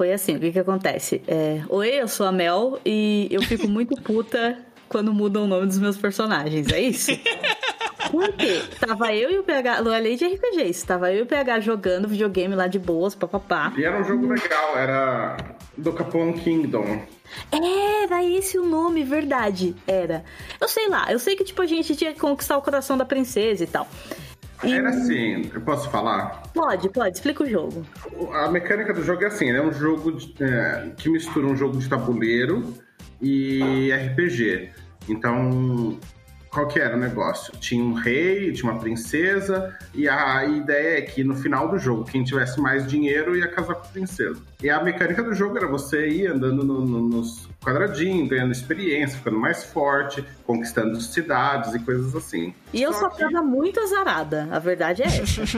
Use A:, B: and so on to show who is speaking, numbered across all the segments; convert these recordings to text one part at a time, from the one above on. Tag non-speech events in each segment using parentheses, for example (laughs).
A: Foi assim, o que que acontece? É, Oi, eu sou a Mel e eu fico muito (laughs) puta quando mudam o nome dos meus personagens, é isso? (laughs) Por quê? Tava eu e o PH, não é lei de RPG, isso. Tava eu e o PH jogando videogame lá de boas, papapá.
B: E era um jogo legal, era do Capone Kingdom.
A: Era esse o nome, verdade. Era. Eu sei lá, eu sei que tipo a gente tinha que conquistar o coração da princesa e tal. E-
B: Era assim, eu posso falar?
A: Pode, pode, explica o jogo.
B: A mecânica do jogo é assim, é um jogo de- é, que mistura um jogo de tabuleiro e RPG. Então, qual que era o negócio? Tinha um rei, tinha uma princesa, e a ideia é que no final do jogo, quem tivesse mais dinheiro ia casar com a princesa. E a mecânica do jogo era você ir andando no- no- nos quadradinhos, ganhando experiência, ficando mais forte, conquistando cidades e coisas assim.
A: E eu só
B: que-
A: tava muito azarada, a verdade é essa. (laughs)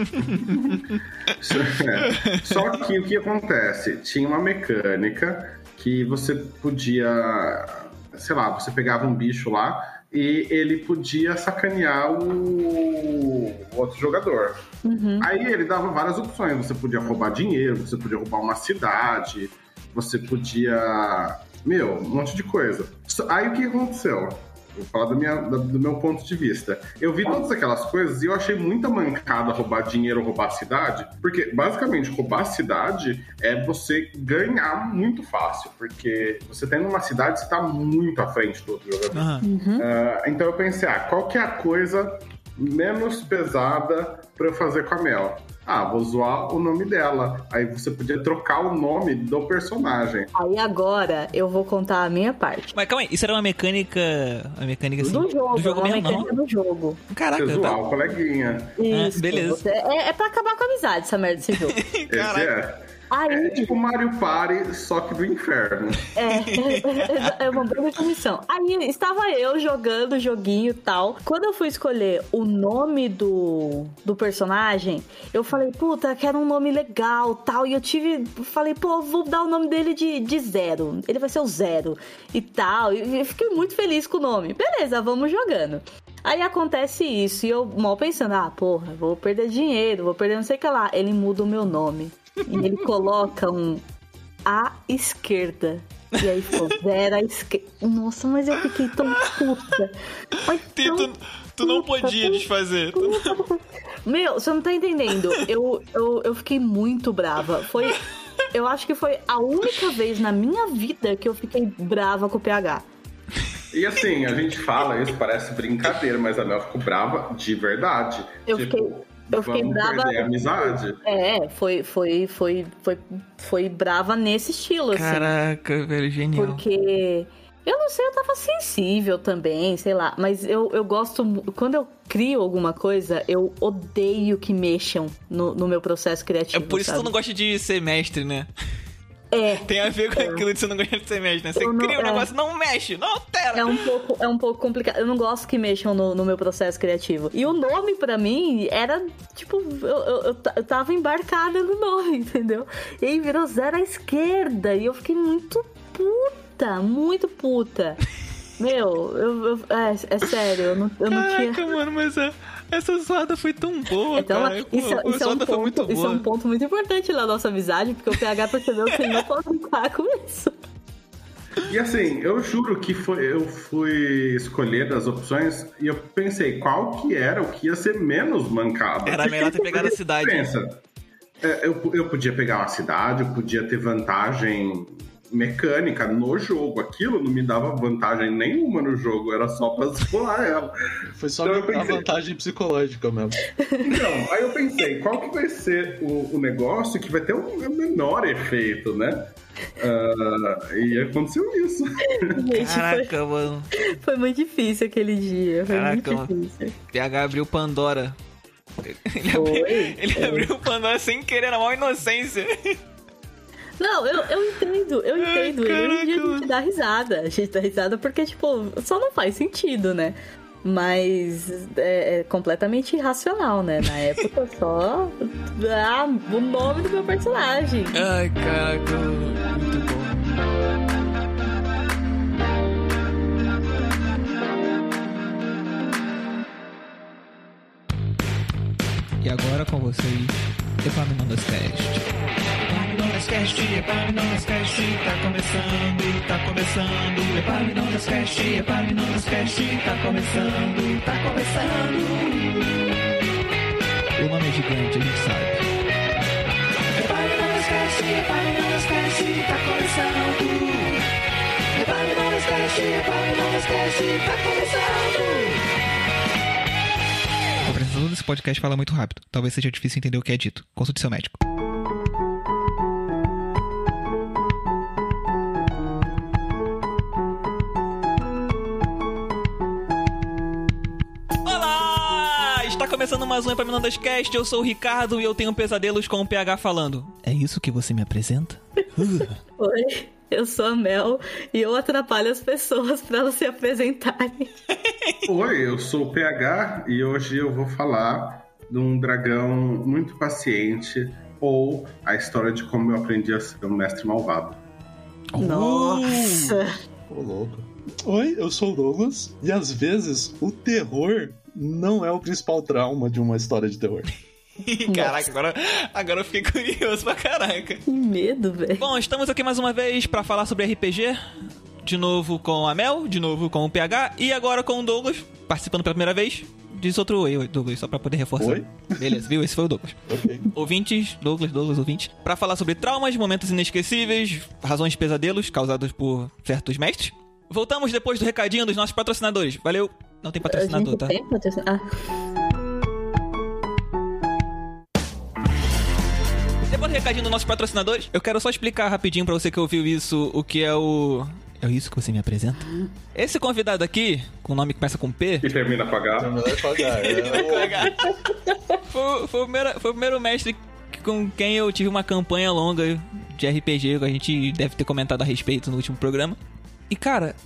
A: (laughs)
B: Só que o que acontece? Tinha uma mecânica que você podia, sei lá, você pegava um bicho lá e ele podia sacanear o, outro jogador. Aí ele dava várias opções. Você podia roubar dinheiro, você podia roubar uma cidade, você podia. Meu, um monte de coisa. Aí o que aconteceu? Vou falar da minha- do meu ponto de vista. Eu vi todas aquelas coisas e eu achei muita mancada roubar dinheiro, roubar cidade, porque basicamente roubar cidade é você ganhar muito fácil, porque você tendo uma cidade, você tá muito à frente do outro jogador.
C: Aham.
B: Ah, então eu pensei, ah, qual que é a coisa menos pesada pra eu fazer com a Mel? Ah, vou zoar o nome dela. Aí você podia trocar o nome do personagem.
A: Aí agora eu vou contar a minha parte.
C: Mas calma aí, isso era uma mecânica. Uma mecânica assim.
A: Do jogo,
C: do jogo
A: uma
C: mesmo,
A: mecânica do jogo.
C: não? Caraca,
B: Você zoar
C: tá...
B: o coleguinha.
A: Isso,
C: beleza.
A: você- é, é pra acabar com a amizade essa merda desse jogo. (laughs)
B: Esse
C: Caraca.
B: é.
A: Aí,
B: É tipo Mario Party, só que do inferno.
A: É, é uma boa definição. Aí estava eu jogando o joguinho e tal. Quando eu fui escolher o nome do, do personagem, eu falei, puta, quero um nome legal tal. E eu tive. Falei, pô, vou dar o nome dele de, de zero. Ele vai ser o zero e tal. E eu fiquei muito feliz com o nome. Beleza, vamos jogando. Aí acontece isso, e eu mal pensando, ah, porra, vou perder dinheiro, vou perder não sei o que lá. Ele muda o meu nome. E ele coloca um à esquerda. E aí ficou zero à esquerda. Nossa, mas eu fiquei tão puta. Mas (laughs)
C: Tu,
A: tão
C: tu, tu não
A: puta,
C: podia
A: tão
C: desfazer. Tu-
A: Meu, você não tá entendendo. Eu, eu, eu fiquei muito brava. Foi. Eu acho que foi a única vez na minha vida que eu fiquei brava com o PH.
B: E assim, a gente fala isso, parece brincadeira, mas a Mel ficou brava de verdade.
A: Eu
B: tipo,
A: fiquei- eu fiquei
B: vamos
A: brava-
B: perder a amizade.
A: É, foi, foi, foi, foi, foi brava nesse estilo, assim.
C: Caraca, velho, genial.
A: Porque eu não sei, eu tava sensível também, sei lá. Mas eu, eu gosto. Quando eu crio alguma coisa, eu odeio que mexam no, no meu processo
C: É
A: criativo.
C: por isso que tu
A: sabe?
C: não gosta de ser mestre, né?
A: É.
C: Tem a ver com aquilo de você não gosta de ser mestre, né? Você
A: Eu não-
C: cria um
A: é.
C: negócio, não mexe, não altera.
A: É um pouco, é um pouco complicado. Eu não gosto que mexam no, no meu processo criativo. E o nome, pra mim, era tipo. Eu, eu, eu ta- eu tava embarcada no nome, (laughs) entendeu? E aí virou zero à esquerda. E eu fiquei muito puta, muito puta. (laughs) Meu, eu, é, é sério, eu não, eu não tinha.
C: Caraca, mano, mas a- essa zoada foi tão boa,
A: Então,
C: cara.
A: isso,
C: Pô,
A: isso
C: a
A: é um
C: zoada foi muito
A: ponto, isso é um ponto muito importante na nossa amizade, porque o PH percebeu que ele não pode brincar com isso.
B: E assim, eu juro que foi, eu fui escolher das opções e eu pensei qual que era o que ia ser menos mancado.
C: Era melhor ter pegado a cidade.
B: Pensa, é, eu, eu podia pegar uma cidade, eu podia ter vantagem mecânica no jogo. Aquilo não me dava vantagem nenhuma no jogo, era só pra zoar ela.
D: Foi só
B: Então eu
D: a
B: pensei-
D: vantagem psicológica mesmo.
B: Então, aí eu pensei, qual que vai ser o, o negócio que vai ter o menor efeito, né? Ah, e aconteceu isso.
A: Gente, foi,
C: Caraca, mano.
A: foi muito difícil aquele dia. Foi
C: Caraca,
A: muito difícil.
C: PH abriu Pandora. (laughs) Ele,
A: Foi,
C: abriu, ele
A: foi.
C: abriu Pandora sem querer, na maior inocência.
A: Não, eu, eu entendo, eu
C: Ai,
A: entendo. e hoje em dia a
C: caraca,
A: gente dá risada. A gente dá risada porque, tipo, só não faz sentido, né? Mas é, é completamente irracional, né? Na época só. Ah, o nome do meu personagem.
C: Ai, caraca, muito bom. E agora com vocês, Epaminondas Cast. Cast, Epaminondas Cast, tá começando, tá começando. Epaminondas Cast, Epaminondas Cast, tá começando, tá começando. O nome é gigante, a gente sabe. Epaminondas Cast, Epaminondas Cast, tá começando. Epaminondas Cast, Epaminondas Cast, tá começando. O apresentador desse podcast fala muito rápido. Talvez seja difícil entender o que é dito. Consulte seu médico. Começando mais um Epaminondas Cast. Eu sou o Ricardo e eu tenho pesadelos com o PH falando. É isso que você me apresenta? (laughs)
A: Oi, eu sou a Mel e eu atrapalho as pessoas pra elas se apresentarem. (laughs)
B: Oi, eu sou o PH e hoje eu vou falar de um dragão muito paciente ou a história de como eu aprendi a ser um mestre malvado.
A: Nossa!
D: Ô, louco. Oi, eu sou o Douglas e às vezes o terror não é o principal trauma de uma história de terror. (laughs)
C: Caraca, agora, agora eu fiquei curioso pra caraca.
A: Que medo, velho.
C: Bom, estamos aqui mais uma vez pra falar sobre RPG. De novo com a Mel, de novo com o PH e agora com o Douglas, participando pela primeira vez. Diz outro oi, oi, Douglas, só pra poder reforçar.
D: Oi?
C: Beleza, viu? Esse foi o Douglas.
D: Ok.
C: Ouvintes, Douglas, Douglas, ouvintes, pra falar sobre traumas, momentos inesquecíveis, razões de pesadelos causados por certos mestres. Voltamos depois do recadinho dos nossos patrocinadores. Valeu! Não tem patrocinador, tá?
A: tem patrocin- Ah,
C: Depois do recadinho dos nossos patrocinadores, eu quero só explicar rapidinho pra você que ouviu isso o que é o. É isso que você me apresenta? Esse convidado aqui, com o nome que começa com P,
B: E termina com H.
D: Terminar de pagar. É,
C: foi, foi o primeiro, foi o primeiro mestre com quem eu tive uma campanha longa de RPG, que a gente deve ter comentado a respeito no último programa. E cara,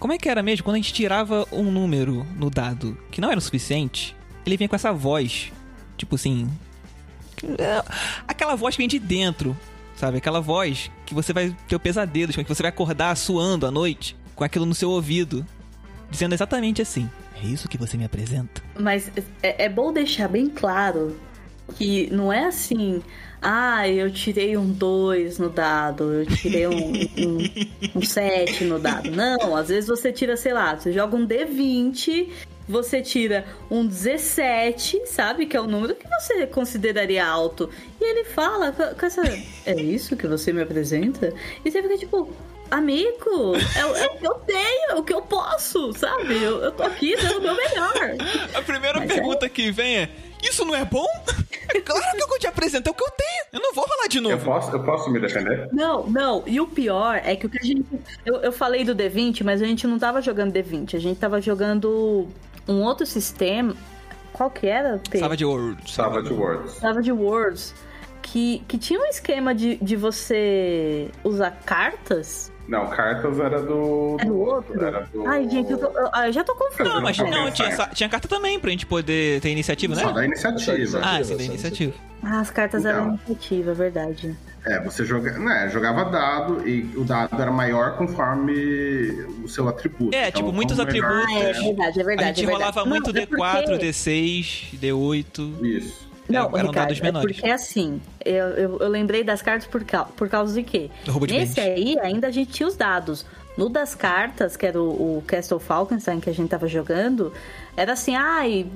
C: como é que era mesmo? Quando a gente tirava um número no dado que não era o suficiente, ele vinha com essa voz, tipo assim. é, Aquela voz que vem de dentro, sabe? Aquela voz que você vai ter o pesadelo, que você vai acordar suando à noite, com aquilo no seu ouvido, dizendo exatamente assim: É isso que você me apresenta?
A: mas é, é bom deixar bem claro que não é assim. Ah, eu tirei um 2 no dado, eu tirei um, um, 7 no dado. Não, às vezes você tira, sei lá, você joga um D20, você tira um 17, sabe? Que é o número que você consideraria alto. E ele fala com, essa. É isso que você me apresenta? E você fica tipo. Amigo, é, o- é o que eu tenho, é o que eu posso, sabe? Eu, eu tô aqui dando o meu melhor.
C: A primeira
A: Mas é-
C: pergunta que vem é: Isso não é bom? (laughs) claro que eu te apresento, é o que eu tenho. Eu não vou falar de
B: Eu
C: novo.
B: posso, eu posso me defender?
A: Não, não. E o pior é que o que a gente. Eu, eu falei do D20, mas a gente não tava jogando D20. A gente tava jogando um outro sistema. Qual que era? Pedro?
C: Savage World.
B: Savage Words.
A: Savage Worlds. Que, que tinha um esquema de, de você usar cartas.
B: Não, cartas era do. Do
A: o outro.
B: Era do...
A: Ai, gente, eu, tô- eu- ah, eu já tô confusa.
C: Não, mas
B: Não,
C: tinha, tinha carta também pra gente poder ter iniciativa,
B: Só da
C: né?
B: iniciativa.
C: Ah, sim, da iniciativa.
A: Ah, as cartas eram
B: Então.
A: iniciativa, é verdade.
B: É, você joga, né, jogava dado e o dado era maior conforme o seu atributo.
C: É, tipo, muitos
B: quanto melhor
C: atributos.
A: Ah, é verdade, é verdade.
C: A gente
A: é verdade.
C: rolava
A: Não,
C: muito
A: é porque-
C: D4, D6, D8.
B: Isso.
A: Não,
C: eram
A: Ricardo,
C: dados
A: é
C: menores.
A: porque assim, eu, eu, eu lembrei das cartas por, por causa de quê?
C: Do roubo de
A: Nesse
C: bens.
A: aí, ainda a gente tinha os dados. No das cartas, que era o, o Castle Falkenstein que a gente tava jogando, era assim, ai,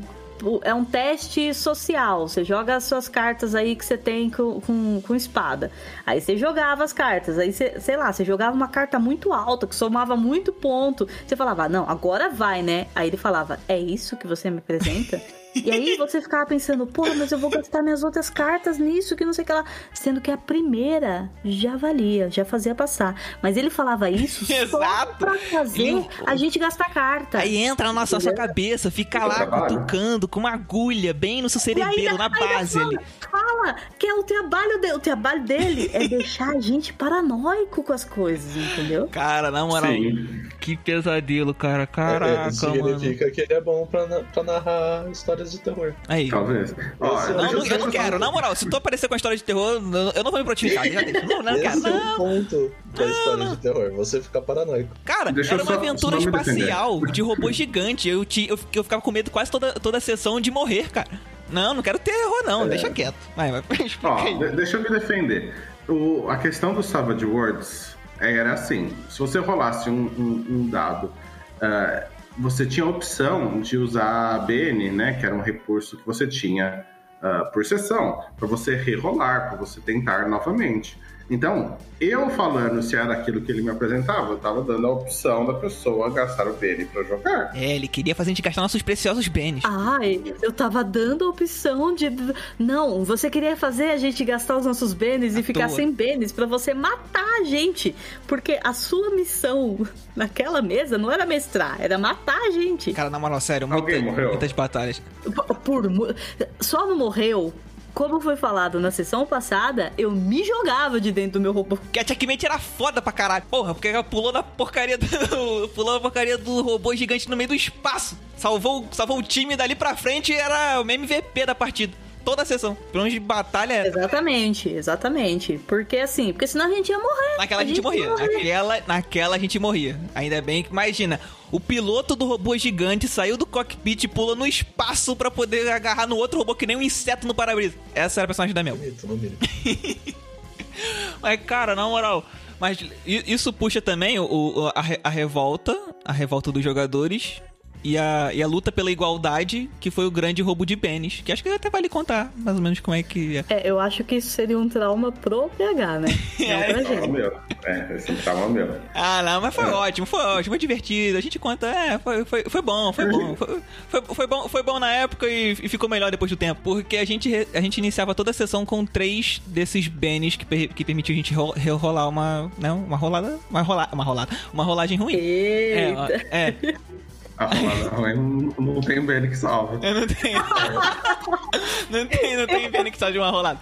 A: é um teste social. Você joga as suas cartas aí que você tem com, com, com espada. Aí você jogava as cartas. Aí você, sei lá, você jogava uma carta muito alta, que somava muito ponto. Você falava, não, agora vai, né? Aí ele falava, é isso que você me apresenta? (laughs) E aí você ficava pensando, porra, mas eu vou gastar minhas outras cartas nisso, que não sei o que lá. Sendo que a primeira já valia, já fazia passar. Mas ele falava isso (laughs) só
C: Exato.
A: pra fazer
C: E-
A: a gente gastar carta.
C: Aí entra na nossa, sua cabeça, fica lá cutucando com uma agulha bem no seu
A: ainda-
C: cerebelo, na base
A: fala,
C: ali.
A: Fala que é o trabalho dele. O trabalho dele é deixar a gente paranoico com as coisas, entendeu?
C: Cara, na moral,
B: Sim.
C: que pesadelo, cara.
D: é,
C: Caraca, mano.
D: significa que ele é bom pra, pra narrar histórias de terror.
C: Aí.
B: Talvez. Ó,
D: é o-
C: Não, não, eu não quero, na moral, se tu aparecer com a história de terror, eu eu não vou me protificar, já deixa. Não, não quero,
D: Esse é o
C: não.
D: ponto da história de terror, você ficar paranoico.
C: Cara,
B: Deixa
C: era
B: eu
C: uma
B: só-
C: aventura
B: só
C: espacial de robô gigante. Eu, ti- eu, eu ficava com medo quase toda, toda a sessão de morrer, cara. Não, não quero terror, não, deixa quieto. Vai, vai,
B: Ó, de- deixa eu me defender. O, a questão do Savage Worlds era assim: se você rolasse um, um, um dado, uh, você tinha a opção de usar a BN, né? Que era um recurso que você tinha uh, por sessão, para você rerolar, para você tentar novamente. Então, eu falando se era aquilo que ele me apresentava, eu tava dando a opção da pessoa gastar o BN pra jogar.
C: É, ele queria fazer a gente gastar nossos preciosos bens.
A: Ai, eu tava dando a opção de. Não, você queria fazer a gente gastar os nossos bens e ficar sem bens para você matar a gente. Porque a sua missão naquela mesa não era mestrar, era matar a gente.
C: Cara, na moral, sério, muita, muitas batalhas.
A: Por, por, só não morreu como foi falado na sessão passada, eu me jogava de dentro do meu robô.
C: Que a checkmate era foda pra caralho. Porra, porque ela pulou na porcaria do. (laughs) pulou na porcaria do robô gigante no meio do espaço. Salvou, salvou o time dali pra frente e era o MVP da partida toda a sessão. Plano de batalha.
A: Exatamente, exatamente. Porque assim, porque senão a gente ia morrer.
C: Naquela a gente, gente morria. Naquela, naquela a gente morria. Ainda bem que, imagina, o piloto do robô gigante saiu do cockpit e pula no espaço para poder agarrar no outro robô que nem um inseto no para-brisa. Essa era a personagem da Mel. (laughs) Mas, cara, na moral. Mas isso puxa também o, a, a revolta, a revolta dos jogadores e a, e a luta pela igualdade, que foi o grande roubo de pênis. Que acho que até vale contar, mais ou menos, como é que é.
A: É, eu acho que isso seria um trauma pro PH, né?
B: é, Não pra gente. Meu. É, esse é um trauma meu.
C: Ah, não, mas foi é. ótimo, foi ótimo, foi divertido. A gente conta, é, foi, foi, foi bom, foi bom. Foi, foi, foi, bom. foi bom na época e, e, ficou melhor depois do tempo. Porque a gente, a gente iniciava toda a sessão com três desses bens que, que permitiu a gente rolar uma, né, uma rolada, uma rolada, uma rolada, uma rolagem ruim.
A: Eita.
C: É, é.
B: A rolada não, não tem BN que salva.
C: Eu não tenho. (laughs) não tem, não tem BN que salva de uma rolada.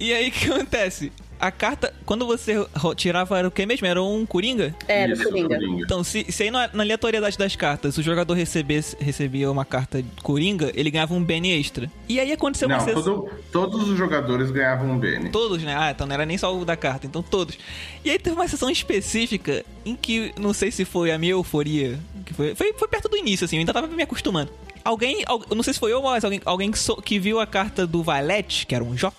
C: E aí o que acontece? A carta, quando você tirava, era o que mesmo? Era um Coringa?
A: Era Isso, Coringa.
C: Então, se, se aí na, na, aleatoriedade das cartas, o jogador recebesse, recebia uma carta Coringa, ele ganhava um BN extra. E aí aconteceu
B: não,
C: uma
B: todo, todos os jogadores ganhavam um BN.
C: Todos, né? Ah, então não era nem só o da carta, então todos. E aí teve uma sessão específica em que, não sei se foi a minha euforia, que foi, foi, foi perto do início, assim, eu ainda tava me acostumando. Alguém, não sei se foi eu ou alguém, alguém que, so, que viu a carta do Valete, que era um J,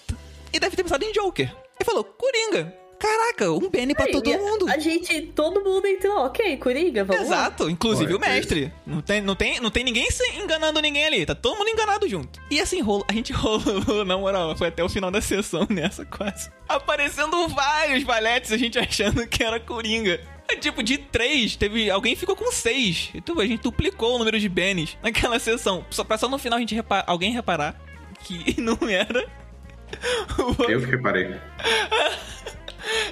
C: e deve ter pensado em Joker. Ele falou, Coringa. Caraca, um BN pra todo mundo.
A: A gente, todo mundo entrou, ok, Coringa, vamos
C: Exato, lá. inclusive o mestre. Não tem, não, tem, não tem ninguém enganando ninguém ali, tá todo mundo enganado junto. E assim, rolo, a gente (laughs) rolou, na moral, foi até o final da sessão nessa quase. Aparecendo vários valetes, a gente achando que era Coringa. É tipo, de três, teve. Alguém ficou com seis. Então a gente duplicou o número de Bens naquela sessão. Só pra só no final a gente repa alguém reparar que (laughs) não era
B: eu que reparei.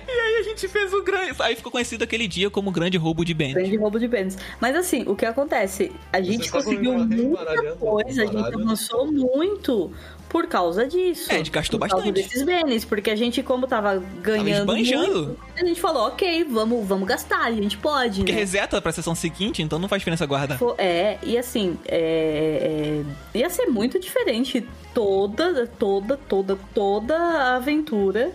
C: E aí a gente fez o grande. Aí ficou conhecido aquele dia como grande roubo de bens.
A: Grande roubo de bens. Mas assim, o que acontece? A gente conseguiu muita coisa, a gente avançou muito por causa disso.
C: É, a gente gastou
A: por
C: bastante.
A: Por causa desses bens, porque a gente, como tava ganhando. Tava muito, a gente falou, ok, vamos, vamos gastar, a gente pode.
C: Porque
A: né?
C: reseta pra sessão seguinte, então não faz diferença guardar.
A: É, e assim, é, é, ia ser muito diferente toda, toda, toda, toda a aventura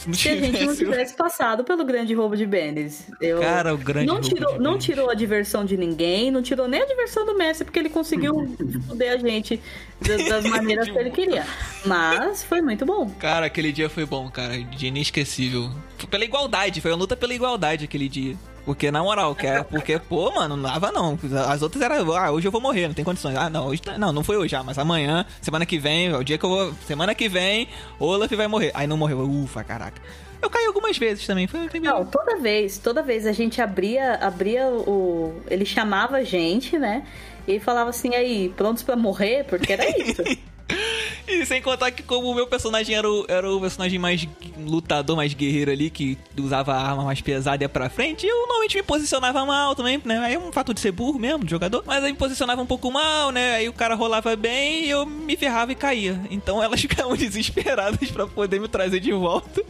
A: se, a gente não tivesse passado pelo grande roubo de Bendis. Eu...
C: Cara, o grande
A: não tirou, Não tirou a diversão de ninguém, não tirou nem a diversão do Messi, porque ele conseguiu (laughs) foder a gente das, das maneiras que ele queria. Mas foi muito bom.
C: Cara, aquele dia foi bom, cara. Dia inesquecível. Pela igualdade, foi uma luta pela igualdade aquele dia. Porque, na moral, que é, porque, pô, mano, não dava não. As outras eram, ah, hoje eu vou morrer, não tem condições. Ah, não, hoje, tá, não, não foi hoje, ah, mas amanhã, semana que vem, é o dia que eu vou. Semana que vem, Olaf vai morrer. Aí não morreu, ufa, caraca. Eu caí algumas vezes também, foi, foi
A: Não, toda vez, toda vez a gente abria, abria o. Ele chamava a gente, né? E falava assim, aí, prontos para morrer? Porque era isso. (laughs)
C: E sem contar que como o meu personagem era o, era o personagem mais lutador, mais guerreiro ali, que usava a arma mais pesada e ia pra frente, eu normalmente me posicionava mal também, né? Aí é um fato de ser burro mesmo, do jogador. Mas aí me posicionava um pouco mal, né? Aí o cara rolava bem e eu me ferrava e caía. Então elas (laughs) ficavam desesperadas para poder me trazer de volta.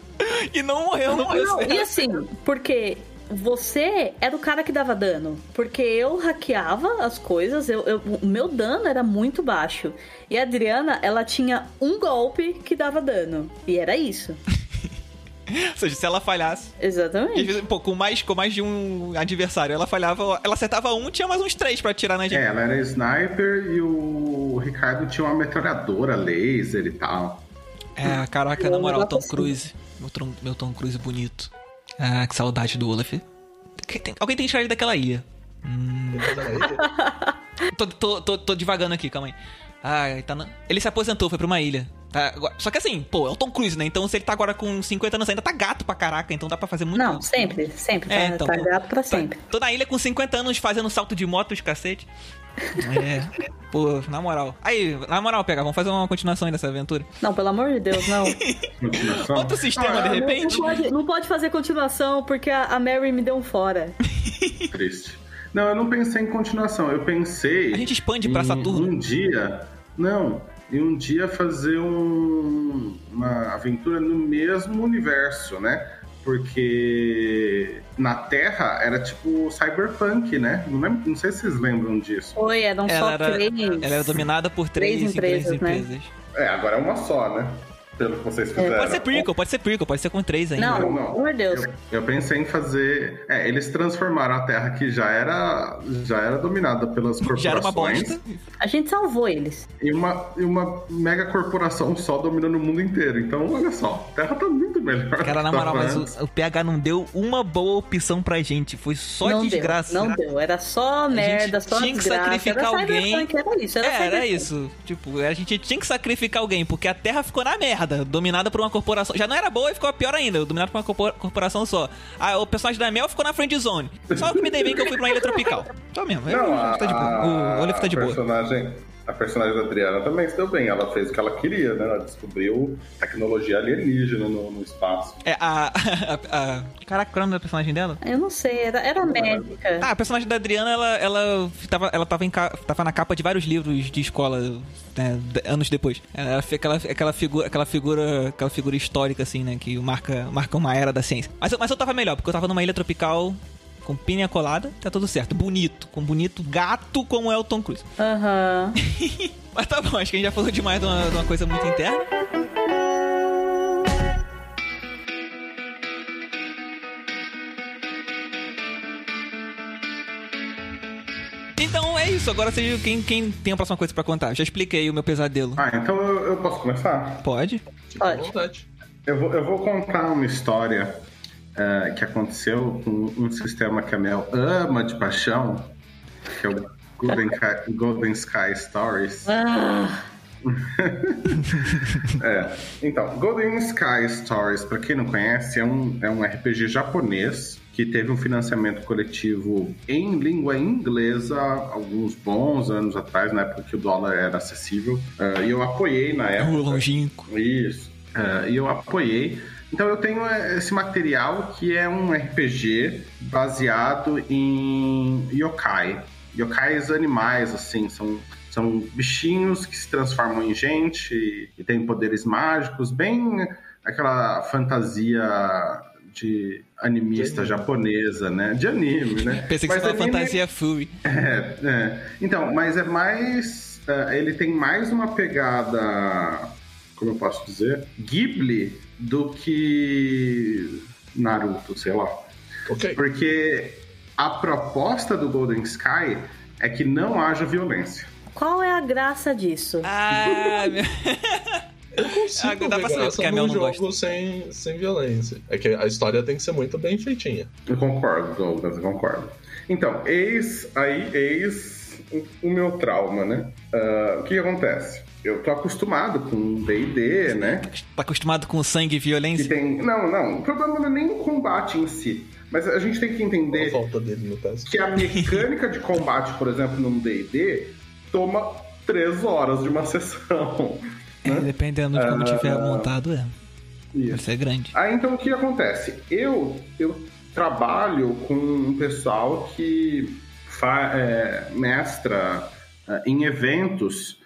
C: E não morreu no processo. Não,
A: e assim, porque você era o cara que dava dano. Porque eu hackeava as coisas, eu, eu, o meu dano era muito baixo. E a Adriana, ela tinha um golpe que dava dano. E era isso. (laughs)
C: Ou seja, se ela falhasse.
A: Exatamente.
C: Pô, com mais, com mais de um adversário, ela falhava. Ela acertava um, tinha mais uns três pra tirar na gente.
B: É, ela era sniper e o Ricardo tinha uma metralhadora laser e tal.
C: É, caraca, na moral, Tom. Cruise. Meu, meu Tom Cruise bonito. Ah, que saudade do Olaf. Tem- alguém tem que tirar ele daquela ilha. (laughs) Tô, tô, tô, tô devagando aqui, calma aí. Ah, tá na- ele se aposentou, foi pra uma ilha. Tá, agora- Só que assim, pô, é o Tom Cruise, né? Então se ele tá agora com 50 anos, ainda tá gato pra caraca, então dá pra fazer muito.
A: Não, sempre, sempre.
C: É,
A: tá,
C: então,
A: tá
C: pô,
A: gato pra
C: Tá-
A: sempre.
C: Tô na ilha com 50 anos fazendo salto de moto de cacete. É. Pô, na moral. Aí, na moral, pega, vamos fazer uma continuação aí dessa aventura.
A: Não, pelo amor de Deus, não.
B: Continuação.
C: Outro sistema, de
A: Não,
C: repente.
A: Não pode, não pode fazer continuação porque a, a Mary me deu um fora. (laughs)
B: Triste. Não, eu não pensei em continuação. Eu pensei.
C: A gente expande pra
B: em
C: Saturno.
B: Um dia. Não. Em um dia fazer um- uma aventura no mesmo universo, né? Porque na Terra era tipo cyberpunk, né? Não, lembro- não sei se vocês lembram disso.
A: Foi, eram
C: Ela
A: só
C: era,
A: três.
C: ela era dominada por três,
A: três
C: grandes
A: empresas, né?
C: empresas.
B: É, agora é uma só, né? Pelo que vocês fizeram.
C: Pode ser prequel, pode ser prequel, pode ser com três ainda.
A: Não,
B: Não,
A: Deus.
B: Eu, eu pensei em fazer. É, eles transformaram a Terra que já era, já era dominada pelas corporações. (laughs)
C: Já era uma bosta.
A: A gente salvou eles.
B: E uma, e uma mega corporação só dominando o mundo inteiro. Então, olha só, a Terra tá muito melhor.
C: Cara, na
B: que
C: moral, mas o, o PH não deu uma boa opção pra gente. Foi só
A: não
C: desgraça.
A: deu, não deu. Era só merda, só
C: tinha que
A: desgraça.
C: sacrificar
A: era
C: alguém.
A: Era isso, era,
C: É, era isso. Tipo, a gente tinha que sacrificar alguém, porque a Terra ficou na merda, dominada por uma corporação. Já não era boa e ficou pior ainda, dominada por uma corpor- corporação só. Ah, o personagem da Mel ficou na friend zone. Só que me dei bem que eu fui pra uma ilha tropical. Só mesmo,
B: Não,
C: eu,
B: a,
C: tá de boa. O Olaf tá de boa.
B: personagem, a personagem da Adriana também se deu bem. Ela fez o que ela queria, né? Ela descobriu tecnologia alienígena no, no espaço.
C: É, a, (laughs) a, a- Caraca, qual é o nome da personagem dela?
A: Eu não sei, era, era médica.
C: Ah, a personagem da Adriana, ela, ela, tava, ela tava, em tava na capa de vários livros de escola, né, anos depois. Ela foi aquela, aquela, figura, aquela, figura, aquela figura histórica, assim, né, que marca, marca uma era da ciência. Mas, mas eu tava melhor, porque eu tava numa ilha tropical com pinha colada, tá tudo certo. Bonito, com bonito gato como é o Tom Cruise.
A: Aham. (laughs)
C: Mas tá bom, acho que a gente já falou demais de uma, de uma coisa muito interna. Então é isso, agora seja quem, quem tem a próxima coisa pra contar. Já expliquei o meu pesadelo.
B: Ah, então eu, eu posso começar?
C: Pode?
A: Pode.
B: Eu vou, eu vou contar uma história eh, que aconteceu com um sistema que a Mel ama de paixão, que é o Golden, Golden Sky Stories.
A: Ah, (laughs)
B: É. Então, Golden Sky Stories, pra quem não conhece, é um, é um RPG japonês que teve um financiamento coletivo em língua inglesa alguns bons anos atrás, na época que o dólar era acessível. Eh, e eu apoiei na
C: O
B: época.
C: longínquo.
B: Isso. É, e eu apoiei. Então eu tenho é, esse material que é um RPG baseado em yokai. Yokais animais, assim, são, são bichinhos que se transformam em gente e, e têm poderes mágicos, bem aquela fantasia de animista
D: De anime.
B: japonesa, né? De anime, né? (laughs)
C: Pensei que
B: Mas
C: você
B: anime-
C: fantasia furry.
B: é, é. Então, mas é mais. é, ele tem mais uma pegada. Como eu posso dizer? Ghibli do que Naruto, sei lá.
D: Ok.
B: Porque a proposta do Golden Sky é que não haja violência.
A: qual é a graça disso?
C: Ah, meu...
D: Eu consigo
C: Ah, dá pra
D: ver
C: saber
D: graça
C: porque a
D: num
C: Mel não
D: jogo
C: gosta.
D: sem, sem violência. É que a história tem que ser muito bem feitinha.
B: Eu concordo, Douglas, eu concordo. Então, eis aí, eis o, o meu trauma, né? Ah, o que, que acontece? Eu tô acostumado com D&D, né?
C: Tá acostumado com sangue e violência?
B: tem. Não, não. O problema não é nem o combate em si. Mas a gente tem que
D: A
B: entender
D: falta dele no caso.
B: que a mecânica de combate, por exemplo, num DD, toma três horas de uma (laughs) sessão.
C: É, dependendo de como tiver montado, é. Vai
B: Isso.
C: ser grande.
B: Aí então o que acontece? Eu, eu trabalho com um pessoal que fa, é, mestra é, em eventos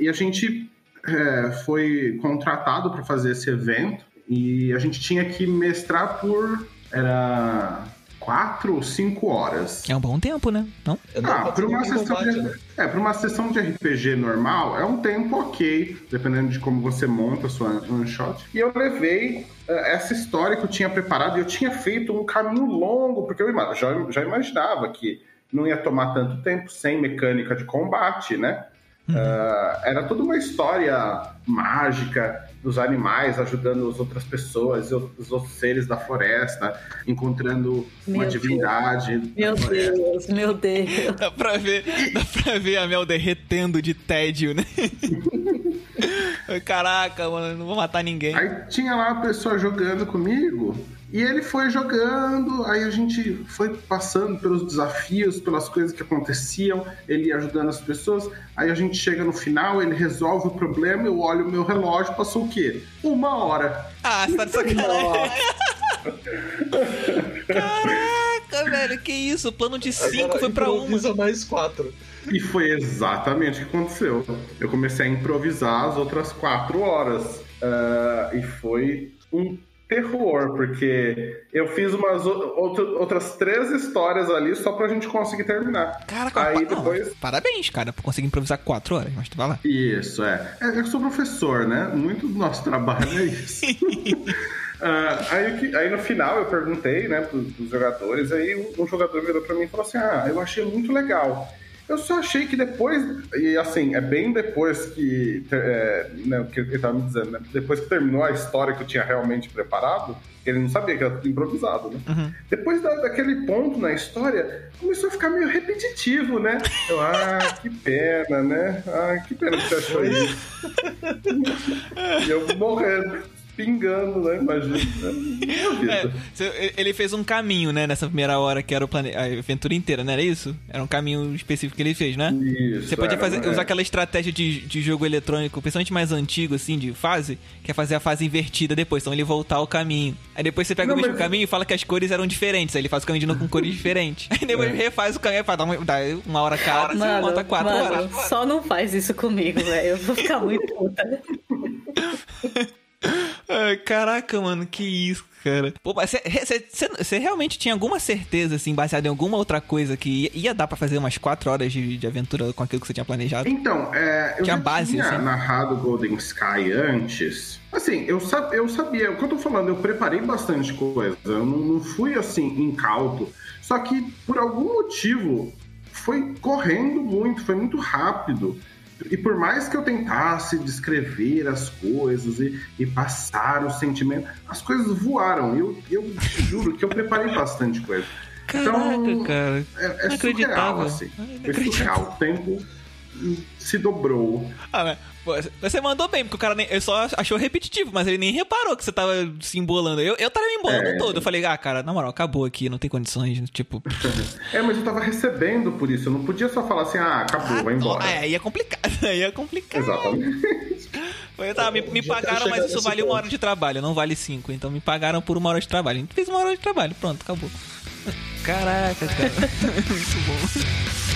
B: e a gente é, foi contratado para fazer esse evento e a gente tinha que mestrar por era quatro ou cinco horas.
C: É um bom tempo, né? Não?
D: É,
B: Ah, para uma, sessão
D: combate,
B: de,
D: né?
B: é, pra uma sessão de RPG normal, é um tempo ok, dependendo de como você monta a sua one shot. E eu levei eh, essa história que eu tinha preparado e eu tinha feito um caminho longo, porque eu já, já imaginava que não ia tomar tanto tempo sem mecânica de combate, né? Ah, era toda uma história mágica dos animais, ajudando as outras pessoas, os outros seres da floresta, encontrando
A: Meu
B: uma
A: Deus.
B: divindade.
A: Meu. Deus, meu Deus.
C: Dá pra ver, dá pra ver a Mel derretendo de tédio, né? (laughs) Caraca, mano, não vou matar ninguém.
B: Aí tinha lá a pessoa jogando comigo. E ele foi jogando, aí a gente foi passando pelos desafios, pelas coisas que aconteciam, ele ia ajudando as pessoas. Aí a gente chega no final, ele resolve o problema, eu olho o meu relógio, passou o quê? Uma hora.
C: Ah, você tá de sacanagem. Caraca, velho, que isso? O plano de 5
D: Agora
C: foi pra uma.
D: improvisa mais quatro.
B: E foi exatamente o que aconteceu. Eu comecei a improvisar as outras quatro horas. Ah, e foi um terror, porque eu fiz umas outro- outras três histórias ali só pra gente conseguir terminar.
C: Caraca,
B: Aí
C: não,
B: depois.
C: parabéns, cara, por conseguir improvisar 4 horas, mas tu vai lá.
B: Isso, é. é. Eu sou professor, né? Muito do nosso trabalho é isso. (laughs) Ah, aí, aí no final eu perguntei, né, pros, pros jogadores, aí um, um jogador virou pra mim e falou assim: Ah, eu achei muito legal. Eu só achei que depois, e assim, é bem depois que, é, né, o que ele tava me dizendo, né? Depois que terminou a história que eu tinha realmente preparado, ele não sabia que era tudo improvisado, né?
C: Uhum.
B: Depois da- daquele ponto na história, começou a ficar meio repetitivo, né? Eu, ah, que pena, né? Ah, que pena que você achou isso. (laughs) e eu morrendo, pingando, né? Imagina. Vida.
C: É, cê- ele fez um caminho, né, nessa primeira hora que era o plane... a aventura inteira, não era isso? Era um caminho específico que ele fez, né?
B: Isso,
C: Você podia
B: era,
C: fazer,
B: é.
C: usar aquela estratégia de, de jogo eletrônico, principalmente mais antigo, assim, de fase, que é fazer a fase invertida depois, então ele voltar ao caminho. Aí depois você pega
B: Não,
C: o mesmo
B: mas-
C: caminho e fala que as cores eram diferentes, aí ele faz o caminho de novo com cores diferentes. (laughs) Aí depois
B: É.
C: refaz o caminho, dá uma, dá uma hora cada, você
A: Mano,
C: volta quatro
A: mano,
C: horas.
A: só não faz isso comigo, velho. Eu vou ficar muito puta. (laughs)
C: Caraca, mano, que isso, cara. Pô, você- realmente tinha alguma certeza, assim, baseada em alguma outra coisa que ia, ia dar pra fazer umas quatro horas de, de aventura com aquilo que você tinha planejado?
B: Então, é, eu
C: Tinha
B: já
C: base,
B: tinha
C: assim?
B: narrado Golden Sky antes. Assim, eu, eu sabia, o que eu tô falando, eu preparei bastante coisa. Eu não, não fui assim, incauto. Só que, por algum motivo, foi correndo muito, foi muito rápido. E por mais que eu tentasse descrever as coisas e, e passar o sentimento, as coisas voaram. Eu, eu juro que eu preparei bastante coisa.
C: Caraca,
B: Então,
C: cara.
B: É, é surreal, assim. Foi
C: Inacreditável.
B: surreal. O tempo se dobrou.
C: Ah, você mandou bem, porque o cara nem, ele só achou repetitivo, mas ele nem reparou que você tava se embolando. Eu, eu tava me embolando
B: É.
C: todo. Eu falei, ah, cara, na moral, acabou aqui, não tem condições. Tipo, (laughs)
B: É, mas eu tava recebendo por isso. Eu não podia só falar assim, ah, acabou, vai embora.
C: É, aí é complicado. (laughs) Aí é complicado.
B: Exatamente.
C: Foi, tá, me, me (laughs) pagaram, mas isso vale uma
D: ponto.
C: hora de trabalho, não vale cinco. Então me pagaram por uma hora de trabalho. A gente fez uma hora de trabalho, pronto, acabou. Caraca, cara. Muito bom.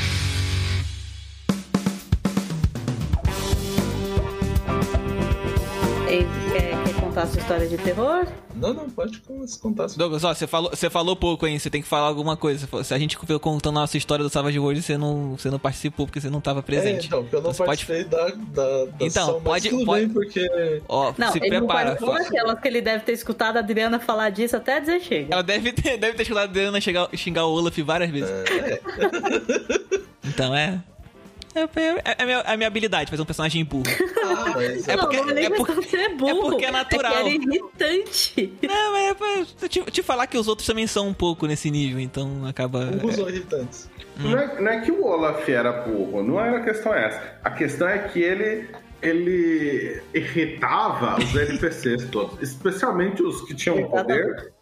A: Ei, quer, quer contar a sua história de terror?
D: Não, não, pode contar.
C: Douglas, ó, você falou, você falou pouco, hein? Você tem que falar alguma coisa. Se a gente veio contando a nossa história do Savage World, você não, você não participou porque você não tava
D: É,
C: presente.
D: então, porque eu não
C: pode-
D: participei da, da, da
C: Então, pode-
D: tudo
C: pode-
D: bem, porque...
C: Ó,
A: Não,
C: se
A: ele não
C: prepara.
A: participou daquelas que ele deve ter escutado a Adriana falar disso até dizer chega.
C: Ela deve ter, deve ter escutado a Adriana chegar, xingar o Olaf várias vezes. Então é. É, é, é a, minha, a minha habilidade, fazer um personagem burro.
D: Ah, mas...
C: É
A: não,
C: porque-
A: não é nem
C: é
A: ser burro.
C: é porque é natural.
A: É que era irritante.
C: Não, é pra te, te falar que os outros também são um pouco nesse nível, então acaba.
D: Burros ou irritantes?
B: Não, é, não é que o Olaf era burro, não era a questão essa. A questão é que ele, ele irritava os NPCs todos, especialmente os que tinham poder.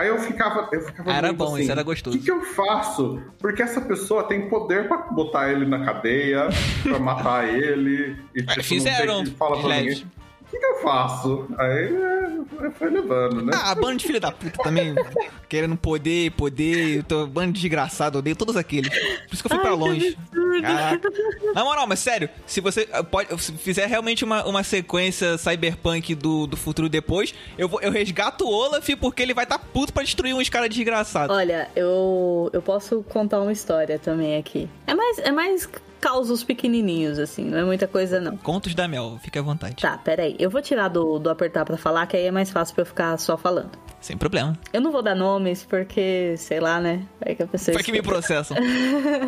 B: Aí eu ficava, eu ficava
C: era bom,
B: assim,
C: isso era gostoso.
B: O que, que eu faço? Porque essa pessoa tem poder pra botar ele na cadeia, pra matar ele. E, tipo, não
C: Fizeram,
B: tem que falar pra ninguém. O que, que eu faço? Aí é, foi levando, né?
C: Ah, bando de filha da puta também. querendo poder, poder. Eu tô, bando de desgraçado, odeio todos aqueles. Por isso que eu fui pra
A: Ai, que
C: longe. Caraca. Na moral, mas sério, se você ah, pode, se fizer realmente uma, uma sequência cyberpunk do, do futuro depois, eu, vou, eu resgato o Olaf porque ele vai estar tá puto pra destruir uns caras desgraçados.
A: Olha, eu, eu posso contar uma história também aqui. É mais, é mais causos pequenininhos, assim, não é muita coisa, não.
C: Contos da Mel, fique à vontade.
A: Tá, peraí. Eu vou tirar do, do apertar pra falar, que aí é mais fácil pra eu ficar só falando.
C: Sem problema.
A: Eu não vou dar nomes porque, sei lá, né? Vai que a pessoa.
C: Foi que me processam.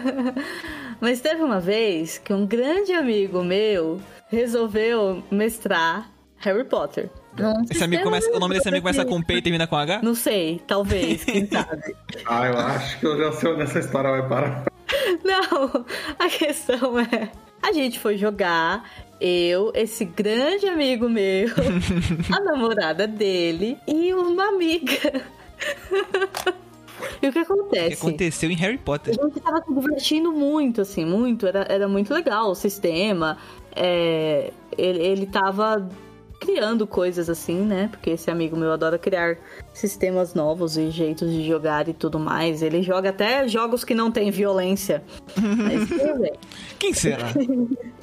C: (laughs)
A: Mas teve uma vez que um grande amigo meu resolveu mestrar Harry Potter. Não,
C: Esse amigo começa, o nome desse amigo começa com P e termina com H?
A: Não sei, talvez, quem sabe. (laughs)
B: Ah, eu acho que eu já sei onde essa história vai parar. (laughs)
A: Não, a questão é. A gente foi jogar, eu, esse grande amigo meu, (laughs) a namorada dele e uma amiga. (laughs) E o que
C: O que
A: acontece?
C: aconteceu em Harry Potter?
A: A gente tava se divertindo muito, assim, muito. Era, era muito legal o sistema. É, ele, ele tava criando coisas assim, né? Porque esse amigo meu adora criar sistemas novos e jeitos de jogar e tudo mais. Ele joga até jogos que não tem violência. Mas (laughs) tudo bem.
C: Quem será? (laughs)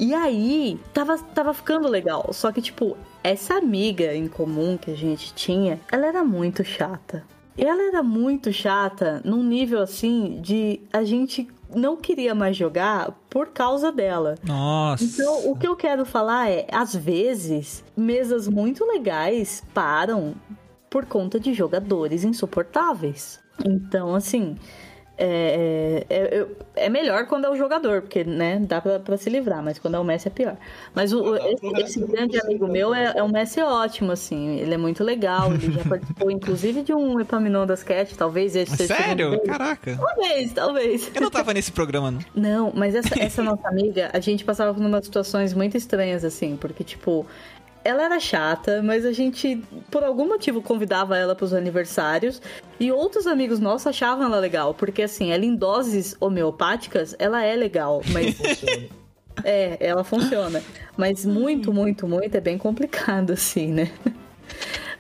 A: E aí, tava, tava ficando legal. Só que, tipo, essa amiga em comum que a gente tinha, ela era muito chata. E ela era muito chata num nível assim de a gente não queria mais jogar por causa dela.
C: Nossa.
A: Então, o que eu quero falar é, às vezes, mesas muito legais param por conta de jogadores insuportáveis. Então, assim, é, é, é- é melhor quando é o jogador, porque, né, dá pra, pra se livrar, mas quando é o Messi é pior. Mas o,
D: pro
A: esse, esse grande amigo
D: ser
A: meu é,
D: jogador.
A: é um Messi ótimo, assim, ele é muito legal, ele já participou, (laughs) inclusive, de um Epaminondas Cat, talvez esse seja
C: Sério? Caraca.
A: Talvez, talvez.
C: Eu não tava nesse programa, não.
A: Não, mas essa, essa nossa amiga, a gente passava por umas situações muito estranhas, assim, porque, tipo, ela era chata, mas a gente, por algum motivo, convidava ela pros aniversários e outros amigos nossos achavam ela legal, porque, assim, ela em doses homeopáticas, ela é legal, mas (laughs) é, ela funciona. Mas muito, muito, muito é bem complicado, assim, né?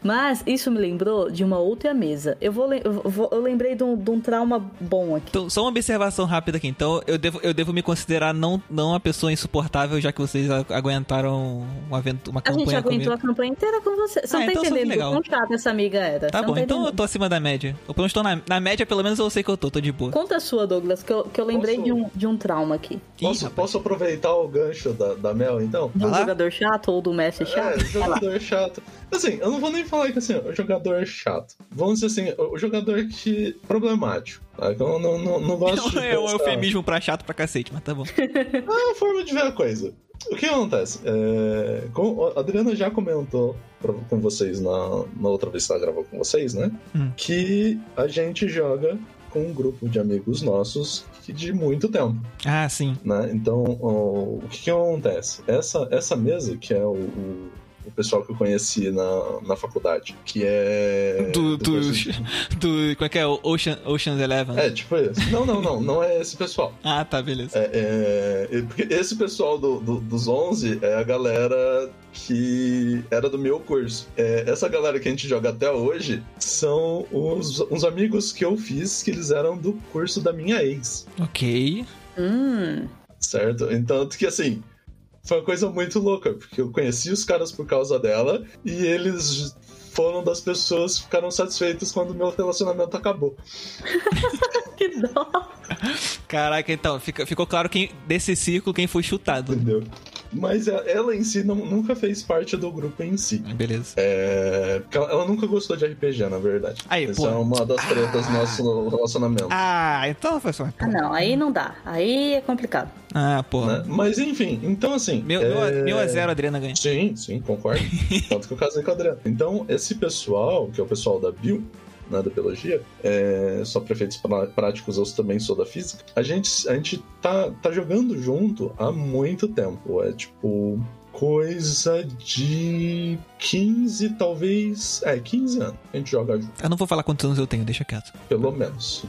A: Mas isso me lembrou de uma outra mesa. Eu, vou, eu, vou- eu lembrei de um, de um trauma bom aqui.
C: Então, só uma observação rápida aqui. Então, eu devo, eu devo me considerar não, não uma pessoa insuportável, já que vocês a- aguentaram uma, uma
A: A gente
C: campanha
A: aguentou
C: comigo.
A: a campanha inteira com você. Você
C: Ah,
A: não tá
C: então eu
A: entendendo
C: legal.
A: quão chata essa amiga era.
C: Tá
A: Você
C: bom,
A: não
C: então eu
A: entendendo.
C: tô acima da média. Ou pelo menos tô na, na média, pelo menos eu sei que eu tô, tô de boa.
A: Conta a sua, Douglas, que eu, que eu lembrei
D: Posso-
A: de, um, de um trauma aqui.
C: Ih,
D: Posso,
C: rapaz.
D: posso aproveitar o gancho da, da Mel, então?
A: Um
C: Vai lá.
A: jogador chato ou do mestre chato?
D: É, jogador chato. Assim, eu não vou nem falar que assim, o jogador chato. Vamos dizer assim, o jogador que. problemático. Tá? Eu não, não, não gosto de. (laughs)
C: É um eufemismo pra chato pra cacete, mas tá bom.
D: É uma forma de ver a coisa. O que acontece? É, como a Adriana já comentou pra- com vocês na, na outra vez que ela gravou com vocês, né?
C: Hum.
D: Que a gente joga com um grupo de amigos nossos de muito tempo.
C: Ah, sim.
D: né? Então, o, o que, que acontece? Essa, essa mesa, que é o, o, o pessoal que eu conheci na, na faculdade, que é.
C: Do, do, do. Como é que é? O Ocean, Ocean's Eleven?
D: É, tipo esse. Não, não, não, não é esse pessoal. (laughs)
C: Ah, tá, beleza.
D: É, é, porque esse pessoal do, do- dos 11 é a galera que era do meu curso. É, essa galera que a gente joga até hoje são os, uns amigos que eu fiz que eles eram do curso da minha ex.
C: Ok.
A: Hum.
D: certo? Então, que assim, foi uma coisa muito louca, porque eu conheci os caras por causa dela e eles foram das pessoas que ficaram satisfeitas quando o meu relacionamento acabou. (laughs)
A: Que dó.
C: Caraca, então, fica- ficou claro quem desse círculo quem foi chutado.
D: Entendeu? Mas a- ela em si não- nunca fez parte do grupo em si.
C: Beleza.
D: É, porque ela, ela nunca gostou de RPG, na verdade.
C: Aí,
D: Essa
C: pô.
D: é uma das tretas do nosso relacionamento.
C: Ah, então foi só.
A: Ah, não, aí não dá. Aí é complicado.
C: Ah, porra.
D: né? Mas enfim, então assim.
C: Meu,
D: é-
C: meu a zero, a Adriana ganha.
D: Sim, sim, concordo. (laughs) Tanto que eu casei com a Adriana. Então, esse pessoal, que é o pessoal da Bio, né, da biologia, é, só para efeitos prá- práticos, eu também sou da física, a gente, a gente tá, tá jogando junto há muito tempo. É tipo. Coisa de 15, talvez. É, 15 anos. A gente joga junto,
C: Eu não vou falar quantos anos eu tenho, deixa quieto.
D: pelo menos.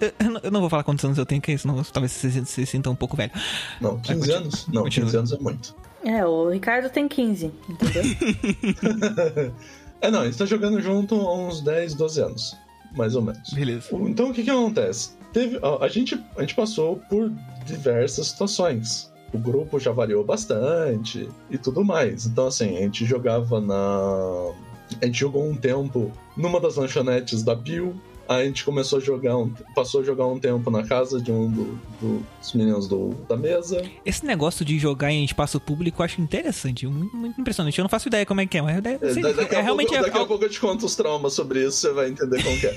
C: Eu, eu não- eu não vou falar quantos anos eu tenho, que senão talvez você se, sinta um pouco velho.
D: Não, 15
C: continua.
D: anos? Não,
C: Continua.
D: 15 anos é muito.
A: É, o Ricardo tem 15, entendeu? (laughs) (laughs)
D: É, não, a gente tá jogando junto há uns 10, 12 anos. Mais ou menos.
C: Beleza.
D: Então o que que acontece? Teve, ó, a, gente, a gente passou por diversas situações. O grupo já variou bastante e tudo mais. Então, assim, a gente jogava na. A gente jogou um tempo numa das lanchonetes da Bill. A gente começou a jogar, um, passou a jogar um tempo na casa de um do- do- dos meninos do, da mesa.
C: Esse negócio de jogar em espaço público eu acho interessante, muito, muito impressionante. Eu não faço ideia como é que é, mas deve
D: É,
C: ser-
D: daqui,
C: é,
D: a
C: realmente
D: pouco,
C: é
D: daqui a pouco eu te conto os traumas sobre isso, você vai entender como que é.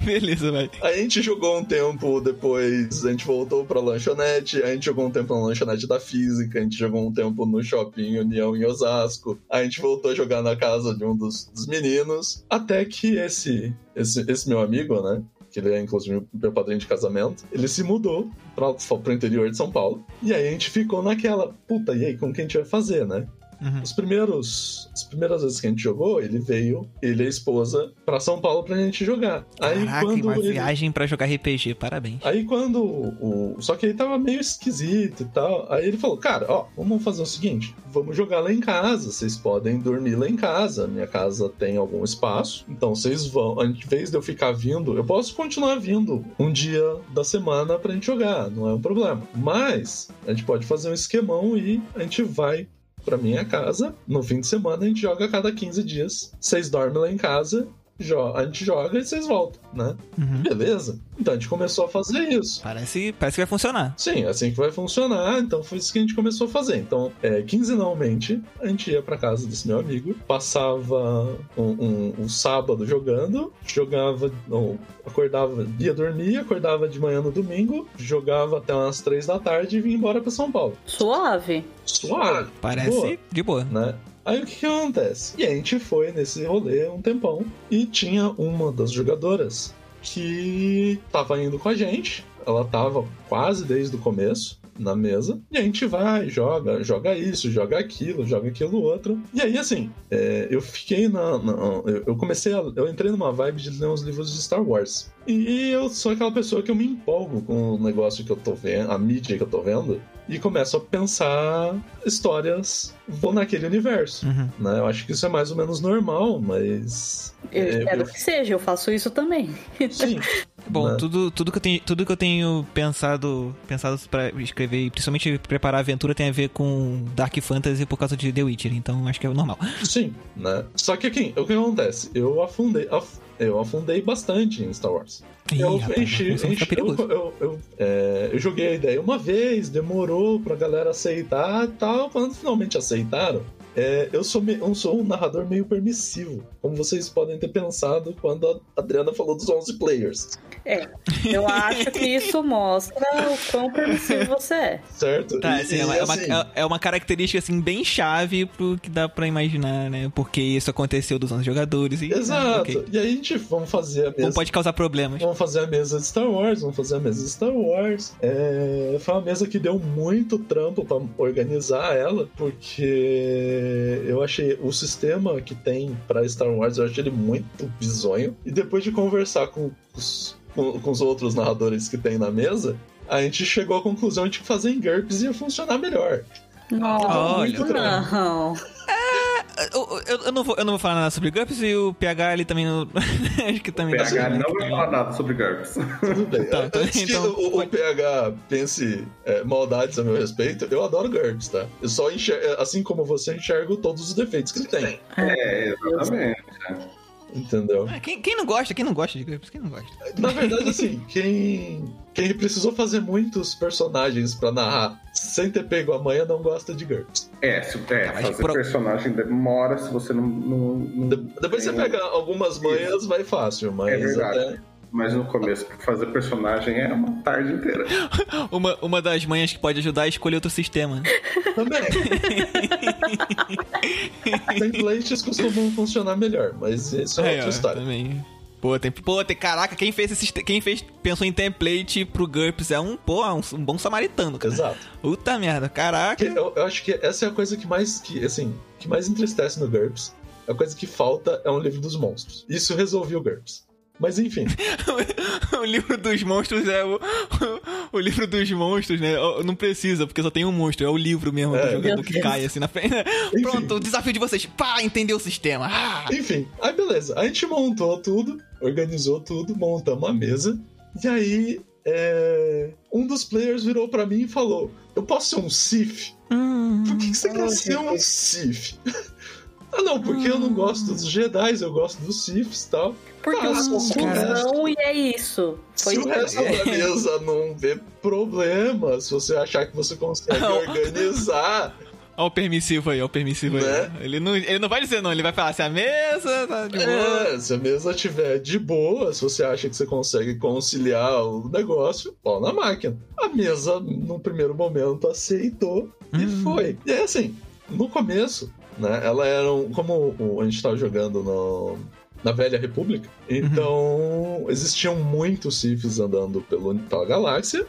D: (laughs)
C: Beleza, vai.
D: A gente jogou um tempo, depois a gente voltou pra lanchonete, a gente jogou um tempo na lanchonete da física, a gente jogou um tempo no shopping União em Osasco, a gente voltou a jogar na casa de um dos, dos meninos, até que esse, esse, esse meu amigo, né? Que ele é inclusive meu padrinho de casamento, ele se mudou pra, pro interior de São Paulo. E aí a gente ficou naquela, puta, e aí, como que a gente vai fazer, né?
C: Uhum.
D: Os primeiros. As primeiras vezes que a gente jogou, ele veio, ele e a esposa, pra São Paulo pra gente jogar. Aí
C: Caraca,
D: quando
C: uma
D: ele-
C: viagem pra jogar RPG, parabéns.
D: Aí quando o. Só que ele tava meio esquisito e tal. Aí ele falou, cara, ó, vamos fazer o seguinte: vamos jogar lá em casa. Vocês podem dormir lá em casa. Minha casa tem algum espaço. Então vocês vão. Em vez de eu ficar vindo, eu posso continuar vindo um dia da semana pra gente jogar. Não é um problema. Mas a gente pode fazer um esquemão e a gente vai. Pra minha casa, no fim de semana a gente joga a cada 15 dias. Vocês dormem lá em casa, a gente joga e vocês voltam, né?
C: Uhum.
D: Beleza. Então a gente começou a fazer isso.
C: Parece, parece que vai funcionar.
D: Sim, é assim que vai funcionar. Então foi isso que a gente começou a fazer. Então, é, quinzenalmente, a gente ia pra casa desse meu amigo, passava um, um- um sábado jogando, jogava, não, acordava, ia dormir, acordava de manhã no domingo, jogava até umas três da tarde e vinha embora pra São Paulo.
A: Suave.
D: Suave.
C: Parece
D: Boa.
C: de boa.
D: né? Aí o que, que acontece? E a gente foi nesse rolê um tempão e tinha uma das jogadoras que tava indo com a gente. Ela tava quase desde o começo na mesa. E a gente vai, joga, joga isso, joga aquilo, joga aquilo outro. E aí, assim, é, eu fiquei na. na- eu, eu comecei a. Eu entrei numa vibe de ler uns livros de Star Wars. E eu sou aquela pessoa que eu me empolgo com o negócio que eu tô vendo, a mídia que eu tô vendo, e começo a pensar histórias vou naquele universo.
C: Uhum.
D: Né? Eu acho que isso é mais ou menos normal, mas.
A: Eu
D: é,
A: espero
D: eu-
A: que seja, eu faço isso também.
D: Sim. (laughs)
C: Bom, tudo, tudo, que eu tenho, tudo que eu tenho pensado, pensado pra escrever, e principalmente preparar a aventura, tem a ver com Dark Fantasy por causa de The Witcher, então acho que é normal.
D: Sim, né? Só que aqui, o que acontece? Eu afundei. af- eu afundei bastante em Star Wars.
C: Ih,
D: eu
C: rapaz,
D: enchi, enchi- eu, eu, eu, é, eu joguei a ideia uma vez, demorou pra galera aceitar e tal. Quando finalmente aceitaram, é, eu, sou, me- eu sou um narrador meio permissivo, como vocês podem ter pensado quando a Adriana falou dos 11 players,
A: Eu acho que isso mostra o quão permissivo você é.
D: certo?
C: Tá,
D: E-
C: assim,
D: e,
C: é, uma, é uma-
D: assim,
C: é- é uma característica assim bem chave pro que dá pra imaginar, né? Porque isso aconteceu dos 11 jogadores e.
D: Exato.
C: ok.
D: E aí a gente vamos fazer a
C: Não
D: mesa.
C: pode causar problemas.
D: Vamos fazer a mesa de Star Wars, vamos fazer a mesa de Star Wars. É, foi uma mesa que deu muito trampo pra organizar ela, porque eu achei o sistema que tem pra Star Wars, eu achei ele muito bizonho. E depois de conversar com os, com, com os outros narradores que tem na mesa, a gente chegou à conclusão de que fazer em GURPS ia funcionar melhor.
A: Não,
C: Olha,
A: muito não.
C: Eu, eu- eu não vou, eu não vou falar nada sobre GURPS e o PH ele também não. (laughs) acho que também
B: PH não vai falar nada sobre GURPS.
D: Tudo bem.
C: Tá, então-
D: que
C: então
D: o, o
C: pode-
D: PH pense é, maldades a meu respeito, eu adoro GURPS, tá? Eu só enxergo, assim como você, enxergo todos os defeitos que ele tem.
B: É, exatamente.
D: Entendeu?
C: Ah, Quem, quem não gosta? Quem não gosta de GURPS? Quem não gosta?
D: Na verdade, assim, quem, quem precisou fazer muitos personagens pra narrar sem ter pego a manha não gosta de GURPS.
B: É, se, é
C: Tá, mas
B: fazer
C: por-
B: personagem demora se você não. não, não
D: De- depois você pega algumas manhas, vai fácil, mas
B: É verdade.
D: até.
B: Mas no começo, fazer personagem é uma tarde inteira. (laughs)
C: Uma, uma das manhas que pode ajudar é escolher outro sistema.
D: Também. (laughs) Templates costumam funcionar melhor, mas isso é,
C: Aí,
D: outra
C: ó,
D: história.
C: Também. Pô, tem, pô, tem, caraca, quem fez esse, quem fez, pensou em template pro GURPS é um, pô, um, um bom samaritano, cara.
D: Exato.
C: Puta merda, caraca.
D: Eu, eu acho que essa é a coisa que mais, que, assim, que mais entristece no GURPS. A coisa que falta é um livro dos monstros. Isso resolveu o GURPS. Mas enfim, (laughs)
C: o livro dos monstros é o, o, livro dos monstros, né? Não precisa, porque só tem um monstro. É o livro mesmo
D: É.
C: do jogador que cai assim na frente. (laughs)
D: Enfim.
C: Pronto, o desafio de vocês. Pá, entender o sistema. Ah!
D: enfim. Aí beleza. A gente montou tudo, organizou tudo, montamos a mesa. E aí, é, um dos players virou pra mim e falou: Eu posso ser um Sif?
C: Hum,
D: Por que, que você quer
A: Oh,
D: ser um
A: Jesus.
D: Sif? Ah, não, porque eu não gosto dos Jedi, eu gosto dos Siths e tal.
A: Porque
D: Ah,
A: uma
D: se o
A: confusão e é isso. Foi
D: Se o resto da mesa não vê problema, se você achar que você consegue
C: Não.
D: organizar,
C: Olha o permissivo aí, olha o permissivo
D: Né?
C: aí. Ele não, ele não vai dizer não, ele vai falar se a mesa tá de boa.
D: é, se a mesa tiver de boa, se você acha que você consegue conciliar o negócio, pau na máquina. A mesa, no primeiro momento, aceitou e
C: Hum.
D: foi. E é assim, no começo, né, ela era um, como a gente tava jogando no, na Velha República, então existiam muitos Siths andando pelo, pela galáxia,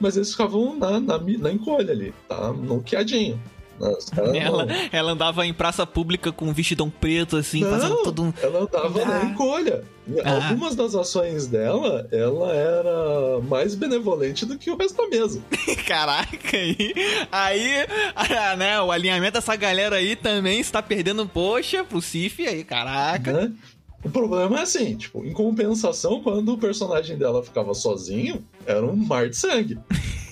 D: mas eles ficavam na, na, na encolha ali, tá? No quiadinho. Os caras
C: Ela,
D: não-
C: ela andava em praça pública com um vestidão preto, assim,
D: Não.
C: fazendo todo um.
D: Ela na
C: Ah.
D: encolha. E
C: Ah.
D: Algumas das ações dela, ela era mais benevolente do que o resto da mesa. (laughs)
C: Caraca, aí. Aí, ah, né, o alinhamento dessa galera aí também está perdendo, poxa, pro Cif aí, caraca.
D: Né? O problema é assim, tipo, em compensação, quando o personagem dela ficava sozinho, era um mar de sangue. (laughs)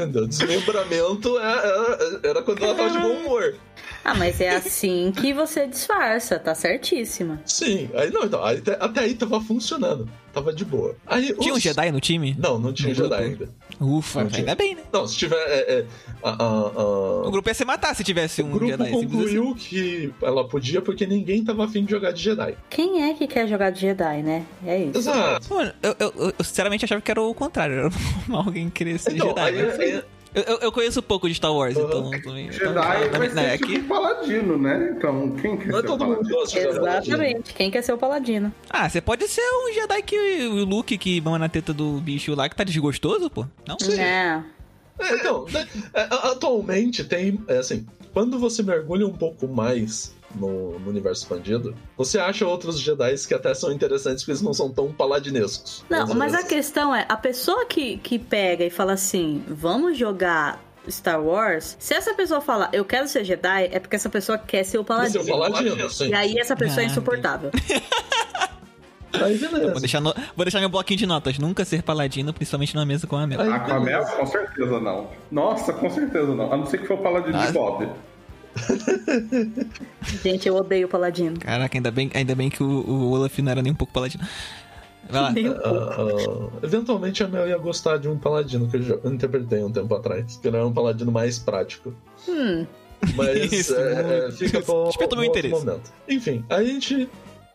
D: Entendeu? Desmembramento é- era, era quando ela tava de bom humor.
A: Ah, mas é assim que você disfarça, tá certíssima.
D: Sim, aí não, então, aí até, até aí tava funcionando. Tava de boa. Aí,
C: Tinha um
D: os-
C: Jedi no time?
D: Não, não tinha
C: No
D: Jedi
C: grupo?
D: ainda.
C: Ufa,
D: Não
C: ainda bem, né?
D: Não, se tiver. É, é, a- a- a-
C: O grupo ia se matar se tivesse
D: O
C: um
D: grupo
C: Jedi. simples assim.
D: concluiu que ela podia porque ninguém tava afim de jogar de Jedi.
A: Quem é que quer jogar de Jedi, né? É isso.
D: Exato.
C: Mano, eu, eu- eu- sinceramente achava que era o contrário. Era (laughs) alguém querer ser
D: Então,
C: Jedi.
D: aí,
C: mas-
D: aí-
C: eu, eu- eu conheço pouco de Star Wars,
D: Uhum.
C: então também. então,
B: Jedi
C: também-
B: vai ser
C: né,
B: tipo
C: aqui-
B: paladino, né? Então, quem quer
D: não é
B: ser
D: todo mundo
B: paladino?
A: Exatamente. Quem quer ser o paladino?
C: Ah, você pode ser um Jedi que o Luke que mama na teta do bicho lá que tá desgostoso, pô. Não?
A: É.
D: É, então, né, é, atualmente tem. É assim, quando você mergulha um pouco mais no, no universo expandido, você acha outros Jedi que até são interessantes porque eles não são tão paladinescos.
A: Não, mas a
D: vezes.
A: questão é, a pessoa que, que pega e fala assim, vamos jogar Star Wars, se essa pessoa fala, eu quero ser Jedi, é porque essa pessoa quer ser o paladino.
D: o paladino, sim.
A: E aí essa pessoa é
C: Ah,
A: insuportável. (laughs)
D: Aí
C: Vou
D: beleza.
C: deixar, no- vou deixar meu bloquinho de notas. Nunca ser paladino, principalmente numa mesa com a Mel.
B: Ah, com a Mel? Com certeza não. Nossa, com certeza não. A não ser que for o paladino
C: Ah.
B: de Bob. (laughs)
A: Gente, eu odeio o paladino.
C: Caraca, ainda bem, ainda bem que o, o Olaf não era nem um pouco paladino. Vai lá.
D: Ah, ah, eventualmente a Mel ia gostar de um paladino que eu já interpretei um tempo atrás. Que era um paladino mais prático.
A: Hum,
D: Mas (laughs)
C: Isso,
D: é, é, fica para um
C: meu interesse.
D: momento. Enfim, a gente,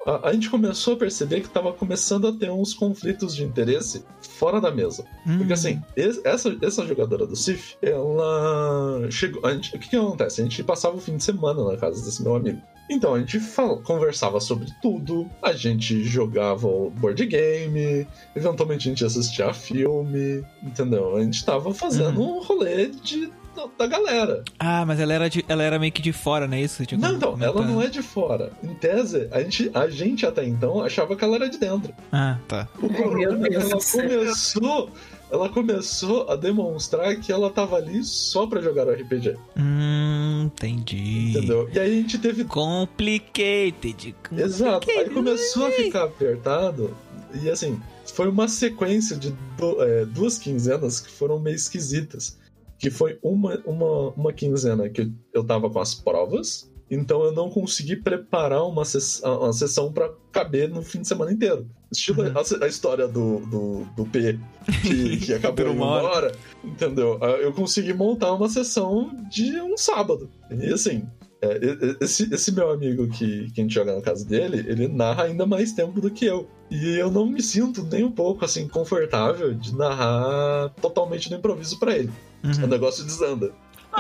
D: a, a gente começou a perceber que tava começando a ter uns conflitos de interesse fora da mesa. Porque
C: Hum.
D: assim, es- essa, essa jogadora do Sif, ela chegou. a gente- o que, que acontece? A gente passava o fim de semana na casa desse meu amigo. Então a gente fal- conversava sobre tudo, a gente jogava o board game, eventualmente a gente assistia filme, entendeu? A gente tava fazendo
C: Uhum.
D: um rolê de, da, da galera.
C: Ah, mas ela era, de- ela era meio que de fora, não é isso? Tipo,
D: Não, então, ela não é de fora. Em tese, a gente, a gente até então achava que ela era de dentro.
C: Ah, tá.
D: O
A: Meu
D: problema é que ela
A: do
D: começou, ela começou a demonstrar que ela tava ali só pra jogar o RPG,
C: Hum, entendi.
D: entendeu? E aí a gente teve
C: Complicated.
D: Exato, aí começou a ficar apertado e assim, foi uma sequência de du- é, duas quinzenas que foram meio esquisitas. Que foi uma, uma, uma quinzena que eu tava com as provas, então eu não consegui preparar uma, ses- uma sessão pra caber no fim de semana inteiro. Estilo
C: Uhum.
D: a, a história do, do, do P, que, (laughs) que acabou
C: uma hora.
D: hora, entendeu? Ah, Eu consegui montar uma sessão de um sábado. E assim, é, esse, esse meu amigo que, que a gente joga na casa dele, ele narra ainda mais tempo do que eu. E eu não me sinto nem um pouco assim confortável de narrar totalmente no improviso pra ele. O
C: Uhum.
D: negócio desanda.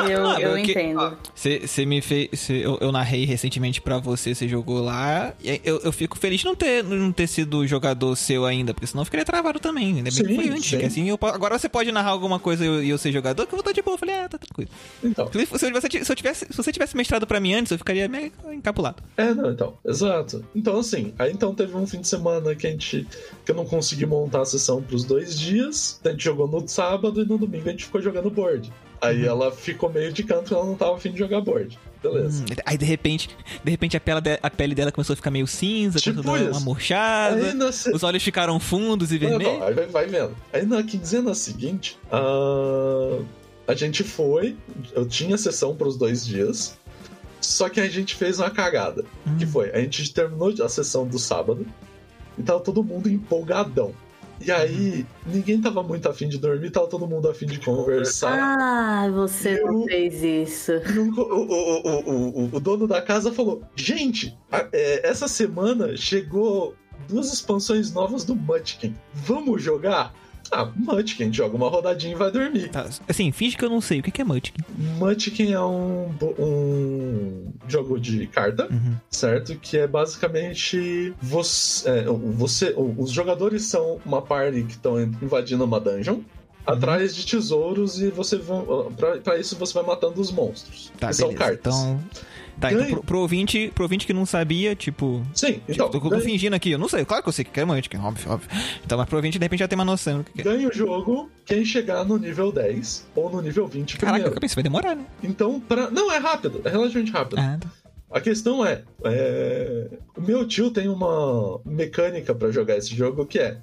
A: Eu
C: não,
A: eu
C: que-
A: entendo.
C: Você me fez. cê- eu, eu narrei recentemente pra você, você jogou lá. E eu, eu fico feliz de não ter, não ter sido jogador seu ainda, porque senão eu ficaria travado também. Ainda bem que
D: Sim,
C: foi antes.
D: sim.
C: Que assim, eu agora você pode narrar alguma coisa e eu, eu ser jogador, que eu vou estar de boa. Eu falei, ah, tá tranquilo.
D: Então,
C: Se, se, você, se eu tivesse, se você tivesse mestrado pra mim antes, eu ficaria meio encapulado.
D: é, não, então, exato. Então, assim, aí então teve um fim de semana que a gente. que eu não consegui montar a sessão pros dois dias. A gente jogou no sábado e no domingo a gente ficou jogando board. Aí
C: Uhum.
D: ela ficou meio de canto ela não tava afim de jogar board. Beleza.
C: Hum, aí de repente, de repete a pele, de- a pele dela começou a ficar meio cinza,
D: Tipo
C: começou a dar uma murchada.
D: Se-
C: Os olhos ficaram fundos e
D: Não, não,
C: vermelhos.
D: aí vai, vai vendo. Aí na quinzena seguinte, a, a gente foi. Eu tinha sessão para os dois dias. Só que a gente fez uma cagada.
C: Hum.
D: Que foi, a gente terminou a sessão do sábado e tava todo mundo empolgadão. E aí, ninguém tava muito afim de dormir, tava todo mundo afim de conversar.
A: Ah, você não
D: Eu-
A: fez isso.
D: O, o- o- o- dono da casa falou: Gente, é, essa semana chegou duas expansões novas do Munchkin. Vamos jogar? Ah, Munchkin, joga uma rodadinha e vai dormir.
C: Tá, assim, finge que eu não sei. O que é Munchkin?
D: Munchkin é um, um jogo de carta,
C: Uhum.
D: certo? Que é basicamente você, é, você- os jogadores são uma party que estão invadindo uma dungeon. Atrás de tesouros e você vão. Pra, pra isso você vai matando os monstros.
C: Tá,
D: que são
C: beleza.
D: cartas.
C: Então. Tá,
D: Ganho.
C: então pro, pro, ouvinte, pro ouvinte que não sabia, tipo.
D: Sim, então.
C: tipo, tô, tô fingindo aqui, eu não sei, claro que eu sei que é Munchkin, óbvio, óbvio. Então, mas pro ouvinte, de repente, já tem uma noção do que que é.
D: Ganha o jogo quem chegar no nível 10 ou no nível 20
C: Caraca,
D: primeiro.
C: isso vai demorar, né?
D: Então, pra... não, é rápido, é relativamente rápido.
C: Ah, tá.
D: A questão é, é, o meu tio tem uma mecânica pra jogar esse jogo que é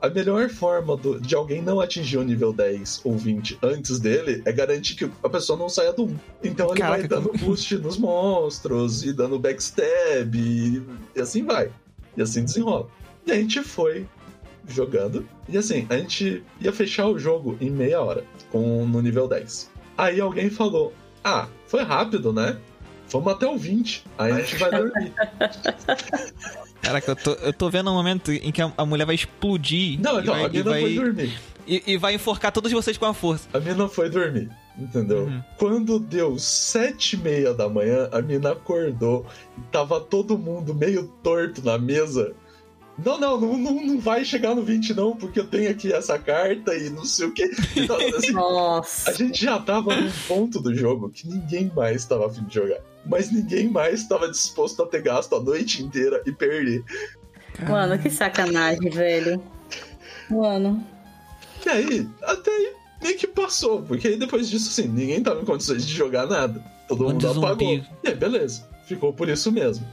D: a melhor forma do- de alguém não atingir o nível 10 ou 20 antes dele é garantir que a pessoa não saia do 1. Então ele
C: Caraca,
D: vai dando boost (laughs) nos monstros e dando backstab e, e assim vai. E assim desenrola. E a gente foi jogando e assim, a gente ia fechar o jogo em meia hora com no nível 10. Aí alguém falou: "Ah, foi rápido, né? Vamos até o 20. Aí a gente vai dormir. (laughs)
C: Caraca, eu tô, eu tô vendo um momento em que a, a mulher vai explodir.
D: Não,
C: e
D: não,
C: vai,
D: a mina
C: vai,
D: foi dormir.
C: e, e vai enforcar todos vocês com a força.
D: A mina foi dormir, entendeu?
C: Uhum.
D: Quando deu sete e meia da manhã, a mina acordou e tava todo mundo meio torto na mesa. Não, não, não, não, vai chegar no 20 não, porque eu tenho aqui essa carta e não sei o que. Então, assim, (laughs) a
A: Nossa.
D: gente já tava num ponto do jogo que ninguém mais tava afim de jogar. Mas ninguém mais estava disposto a ter gasto a noite inteira e perder.
A: Mano, que sacanagem, velho. Mano.
D: E aí, até aí, meio que passou, porque aí depois disso, assim, ninguém tava em condições de jogar nada. Todo mundo apagou.
C: zumbi.
D: E aí, beleza. Ficou por isso mesmo.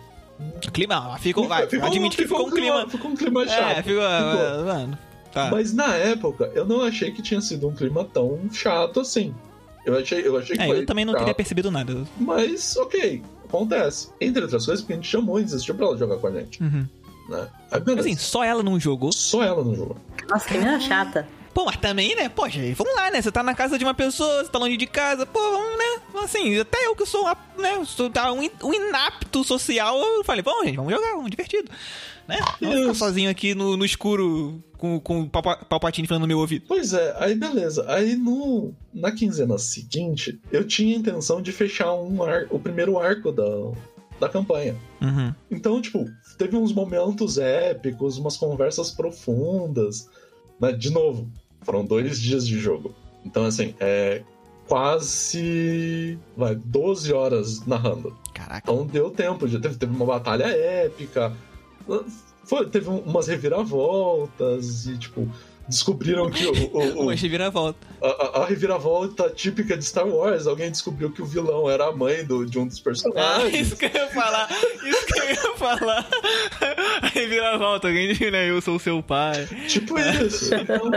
C: Clima, ficou, vai, admite que ficou um clima.
D: Ficou um clima chato.
C: É, ficou.
D: Ficou.
C: Mano, tá.
D: Mas na época, eu não achei que tinha sido um clima tão chato assim. Eu achei, eu achei que
C: É,
D: foi
C: eu também não teria percebido nada.
D: Mas, ok, acontece. Entre outras coisas, porque a gente chamou e insistiu pra ela jogar com a gente,
C: Uhum.
D: né? Aí, beleza.
C: Assim, só ela não jogou.
D: Só ela não jogou.
A: Nossa, que menina chata.
C: Pô, mas também, né? Poxa, vamos lá, né? Você tá na casa de uma pessoa, você tá longe de casa, pô, vamos, né? Assim, até eu que sou, uma, né? Sou tá, um, in- um inapto social, eu falei, vamos, gente, vamos jogar, vamos divertido. Né? Não ficar sozinho aqui no, no escuro com, com o Palpa- Palpatine falando no meu ouvido.
D: Pois é, aí beleza. Aí no, na quinzena seguinte, eu tinha a intenção de fechar um ar, o primeiro arco da, da campanha.
C: Uhum.
D: Então, tipo, teve uns momentos épicos, umas conversas profundas. Né? De novo, foram dois dias de jogo. Então, assim, é quase vai, 12 horas narrando.
C: Caraca.
D: Então deu tempo, já teve, teve uma batalha épica. Foi, teve um- umas reviravoltas e, tipo, descobriram que o, o- o- (laughs)
C: Uma reviravolta.
D: a, a- a reviravolta típica de Star Wars, alguém descobriu que o vilão era a mãe do, de um dos
C: Ah,
D: personagens.
C: isso que eu ia falar. Isso que eu ia falar. (laughs) A reviravolta, alguém diz, né? Eu sou seu pai.
D: Tipo isso. Então,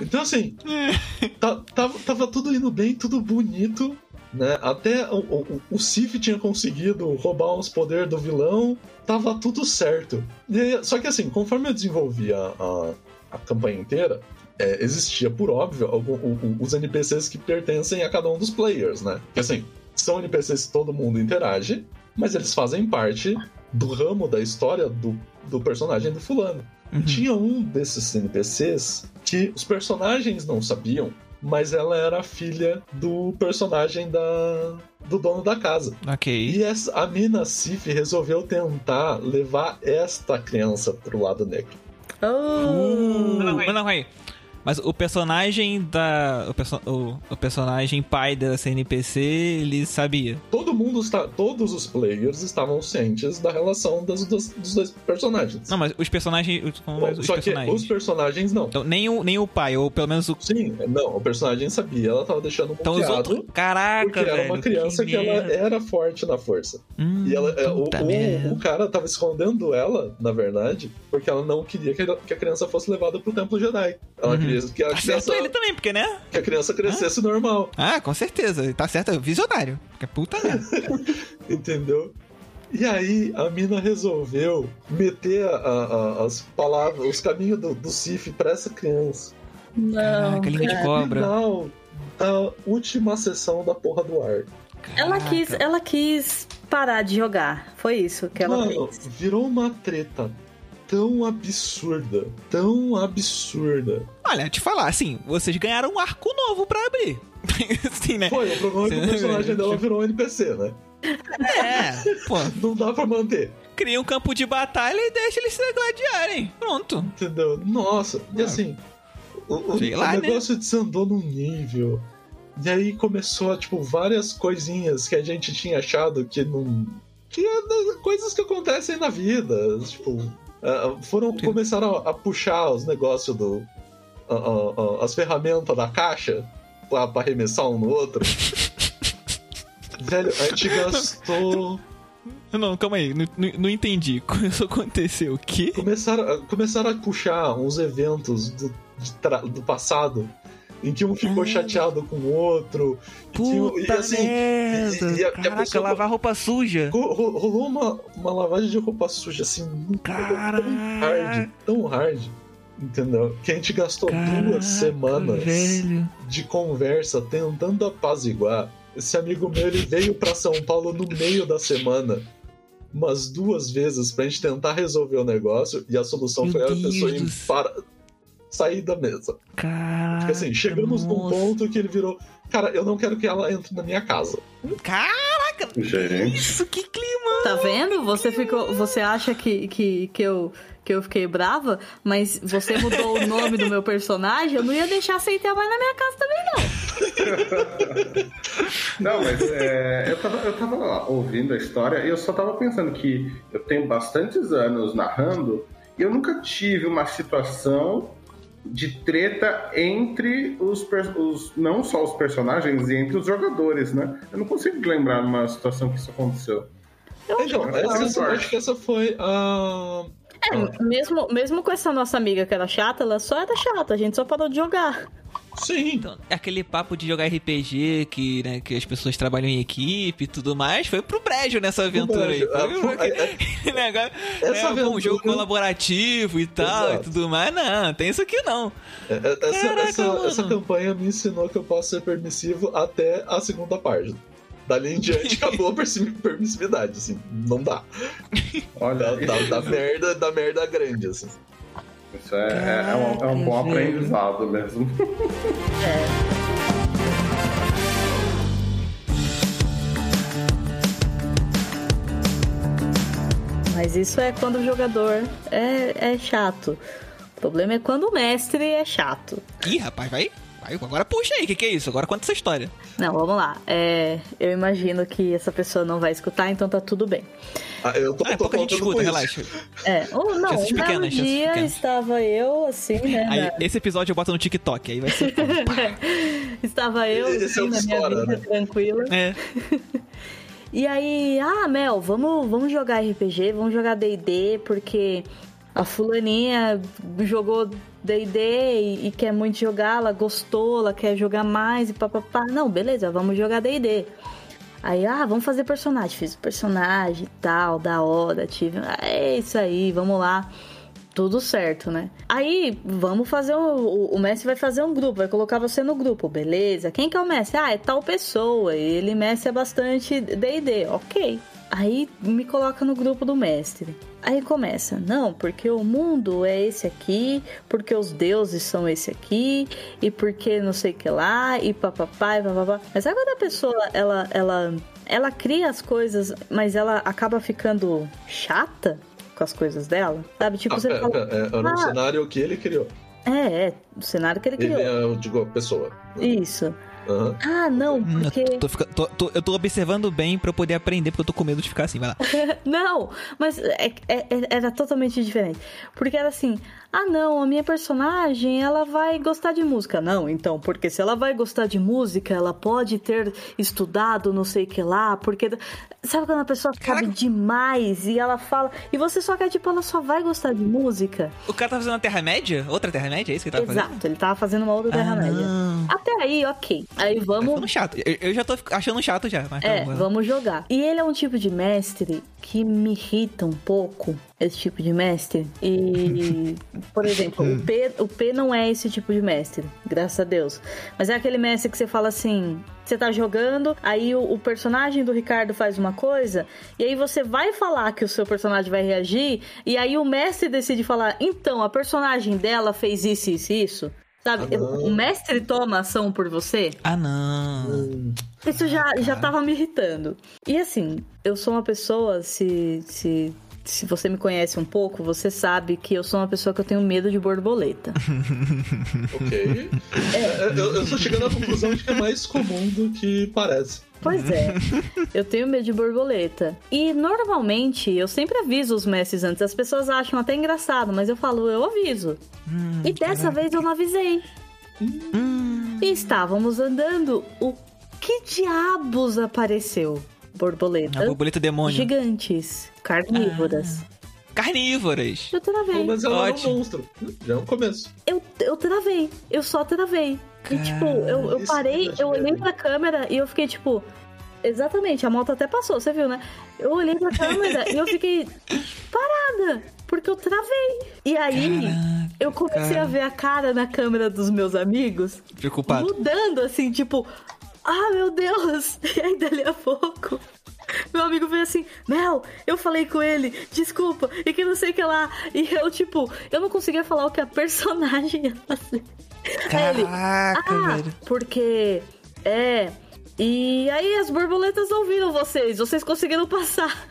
D: então, assim, (laughs) tá- tava, tava tudo indo bem, tudo bonito, né? Até o, o, o Sif tinha conseguido roubar uns poderes do vilão, tava tudo certo. E só que assim, conforme eu desenvolvia a, a campanha inteira, é, existia, por óbvio, algum- os NPCs que pertencem a cada um dos players, né? Que assim, são NPCs que todo mundo interage, mas eles fazem parte do ramo da história do, do personagem do fulano.
C: Uhum.
D: Tinha um desses NPCs que os personagens não sabiam, mas ela era a filha do personagem da, do dono da casa.
C: Ok.
D: E essa, a mina Sif resolveu tentar levar esta criança pro lado negro.
A: Oh.
C: Não, não, não, aí. Mas o personagem da. O, perso o, o personagem pai dessa NPC, ele sabia.
D: Todo mundo está. Todos os players estavam cientes da relação das, dos, dos dois personagens.
C: Não, mas os personagens. Os, os
D: Só que
C: personagens.
D: os personagens não.
C: Então, nem, o, nem o pai, ou pelo menos o.
D: Sim, não, o personagem sabia, ela tava deixando
C: Então os outros. Caraca,
D: porque era
C: velho.
D: uma criança que, ela
C: merda.
D: era forte na força.
C: Hum,
D: E ela, é, o, o- o cara tava escondendo ela, na verdade, porque ela não queria que a, que a criança fosse levada pro templo Jedi. Ela
C: Uhum.
D: Queria que a,
C: Tá certo
D: criança,
C: ele também, porque, né?
D: que a criança crescesse normal.
C: Ah, com certeza. Tá certo, é visionário. Porque puta merda. (laughs)
D: Entendeu? E aí a mina resolveu meter a- a- as palavras, os caminhos do, do Sif pra essa criança.
A: Não,
C: Caraca, língua de cobra.
D: Final da última sessão da porra do ar.
A: Ela quis, ela quis parar de jogar. Foi isso que ela
D: Mano,
A: fez.
D: virou uma treta tão absurda, tão absurda.
C: Olha, te falar, assim, vocês ganharam um arco novo pra abrir. (laughs) assim, né?
D: Foi, o problema é que o personagem dela virou um NPC, né?
C: É, pô,
D: Não dá pra manter,
C: cria um campo de batalha e deixa eles se gladiarem. Pronto.
D: entendeu? Nossa, e
C: Ah.
D: assim, o, o-
C: Sei
D: o
C: lá, né?
D: negócio desandou num nível. E aí começou, tipo, várias coisinhas que a gente tinha achado que não. Que é coisas que acontecem na vida. Tipo, ah, foram,
C: Sim.
D: começaram a, a puxar os negócios do. ah, ah, as ferramentas da caixa pra, pra arremessar um no outro. (laughs) Velho, a gente gastou.
C: Não, calma aí, não, não- entendi. (laughs) Isso aconteceu o quê?
D: Começaram, a- começaram a puxar uns eventos do, tra- do passado em que um ficou
C: Ah.
D: chateado com o outro. e tinha- um, e
C: Puta
D: assim,
C: merda!
D: e- e a- a
C: Caraca,
D: pessoa-
C: lavar roupa suja.
D: ro- ro- rolou uma, uma lavagem de roupa suja assim, muito tão hard,
C: Caraca!
D: tão hard. Entendeu? Que a gente gastou duas semanas
C: velho.
D: de conversa tentando apaziguar. Esse amigo meu ele veio pra São Paulo no meio da semana. Umas duas vezes pra gente tentar resolver o negócio e a solução
C: Meu
D: foi a
C: Deus
D: pessoa
C: do
D: ir para sair da mesa.
C: Caraca.
D: Porque assim, chegamos num
C: nossa.
D: ponto que ele virou, cara, eu não quero que ela entre na minha casa.
C: Caraca!
B: Gente.
C: Isso, que clima!
A: Tá vendo? Você ficou, você acha que, que, que eu que eu fiquei brava, mas você mudou o nome do meu personagem, eu não ia deixar você entrar mais na minha casa também não. (laughs)
B: Não, mas é, eu, tava, eu tava lá ouvindo a história e eu só tava pensando que eu tenho bastantes anos narrando e eu nunca tive uma situação de treta entre os, os não só os personagens, e entre os jogadores, né? Eu não consigo lembrar uma situação que isso aconteceu.
A: Eu
D: Então,
B: acho-
D: essa,
B: eu
D: eu
B: acho.
D: acho que essa foi a.
A: É, mesmo, mesmo com essa nossa amiga que era chata, ela só era chata, a gente só parou de jogar.
D: Sim.
C: Então, aquele papo de jogar RPG, que, né, que as pessoas trabalham em equipe e tudo mais, foi pro brejo nessa aventura aí.
D: brejo.
C: Foi,
D: Ah,
C: foi
D: é- (laughs) (laughs)
C: negócio,
D: essa
C: é, um jogo colaborativo e tal
D: Exato.
C: e tudo mais. Não, tem isso aqui não.
D: É, é, Essa,
C: Caraca,
D: essa, essa campanha me ensinou que eu posso ser permissivo até a segunda página. Dali em diante (laughs) acabou a permissividade, assim, não dá.
B: Olha,
D: Dá, dá, dá merda, dá merda grande, assim.
B: Isso é, é- é um, é um bom aprendizado mesmo.
A: Mas isso é quando o jogador é, é chato. O problema é quando o mestre é chato.
C: Ih, rapaz, vai. vai agora puxa aí, o que, que é isso? Agora conta essa história.
A: Não, vamos lá. É, eu imagino que essa pessoa não vai escutar, então tá tudo bem.
D: Ah, eu tô,
C: Ah, é pouco a gente escuta, relaxa.
A: É, ou não,
C: Chances
A: um
C: pequenas,
A: dia
C: pequenas.
A: estava eu, assim, né?
C: Aí,
A: na-
C: esse episódio eu boto no TikTok, aí vai ser. (laughs)
A: Estava eu,
D: é
A: assim,
D: o
A: na
D: que
A: minha vida,
D: né?
A: tranquila.
C: é. (laughs)
A: E aí, ah, Mel, vamos, vamos jogar RPG, vamos jogar D&D, porque a fulaninha jogou D&D e, quer muito jogar, ela gostou, ela quer jogar mais e papapá. Não, beleza, vamos jogar D&D. Aí, ah, vamos fazer personagem. Fiz o personagem e tal, da hora, tive... É isso aí, vamos lá. Tudo certo, né? Aí, vamos fazer. O, o mestre vai fazer um grupo, vai colocar você no grupo, beleza? Quem que é o mestre? Ah, é tal pessoa. Ele mestre é bastante DD, ok. Aí me coloca no grupo do mestre. Aí começa, não, porque o mundo é esse aqui, porque os deuses são esse aqui, e porque não sei o que lá, e papapá, e papapá. Mas sabe quando a pessoa, ela, ela, ela cria as coisas, mas ela acaba ficando chata com as coisas dela? Sabe? Tipo,
D: Ah,
A: você
D: pera,
A: fala,
D: é, era um
A: Ah.
D: cenário que ele criou.
A: é, é, o cenário que ele
D: Ele
A: criou.
D: é, eu digo, a pessoa.
A: Isso.
D: Aham.
A: Ah, não,
C: Hum,
A: porque.
C: Eu tô, tô- tô- eu tô observando bem pra eu poder aprender, porque eu tô com medo de ficar assim, vai lá. (laughs)
A: Não, mas é- é- é- era totalmente diferente. Porque era assim: ah, não, a minha personagem ela vai gostar de música. Não, então, porque se ela vai gostar de música, ela pode ter estudado não sei o que lá. Porque. Sabe quando a pessoa sabe
C: Caraca.
A: demais e ela fala. E você só quer, tipo, ela só vai gostar de música?
C: O cara tá fazendo uma Terra-média? Outra Terra-média? É isso que ele tá fazendo?
A: Exato, ele tava fazendo uma outra
C: Ah,
A: Terra-média. Até aí, ok. Aí
C: Tá
A: vamos.
C: ficando chato. Eu, eu já tô achando chato já. Mas tá
A: É,
C: lá.
A: vamos jogar. E ele é um tipo de mestre que me irrita um pouco, esse tipo de mestre. E, (laughs) por exemplo, o P, o P não é esse tipo de mestre, graças a Deus. Mas é aquele mestre que você fala assim. Você tá jogando, aí o, o personagem do Ricardo faz uma coisa, e aí você vai falar que o seu personagem vai reagir, e aí o mestre decide falar: então, a personagem dela fez isso, isso, e isso. Sabe?
D: Ah,
A: o mestre toma ação por você.
C: Ah, não.
D: Hum,
A: Isso já, já tava me irritando. E assim, eu sou uma pessoa, se, se, se você me conhece um pouco, você sabe que eu sou uma pessoa que eu tenho medo de borboleta. (laughs)
D: ok. É, eu, eu tô chegando à conclusão de que é mais comum do que parece.
A: Pois é, eu tenho medo de borboleta. E normalmente eu sempre aviso os mestres antes. As pessoas acham até engraçado, mas eu falo, eu aviso.
C: Hum,
A: e dessa vez eu não avisei.
C: hum.
A: E estávamos andando. O que diabos apareceu? Borboleta.
C: A borboleta demônio.
A: Gigantes, carnívoras.
C: Carnívoras.
A: Eu travei.
D: Mas ela é
C: Ótimo.
D: um monstro. Já é um começo.
A: Eu, eu travei. Eu só travei. E, tipo, eu, eu parei, eu olhei pra câmera e eu fiquei, tipo. Exatamente, a moto até passou, você viu, né? Eu olhei pra câmera e eu fiquei parada, porque eu travei. E aí,
C: Caraca,
A: eu comecei
C: cara.
A: a ver a cara na câmera dos meus amigos
C: Preocupado.
A: mudando, assim, tipo, ah, meu Deus! E aí, dali a pouco, meu amigo veio assim, Mel, eu falei com ele, desculpa, e que não sei o que lá. E eu, tipo, eu não conseguia falar o que a personagem (laughs) ia fazer. Aí ele,
C: Caraca,
A: ah,
C: velho.
A: porque é. E aí as borboletas ouviram vocês, vocês conseguiram passar.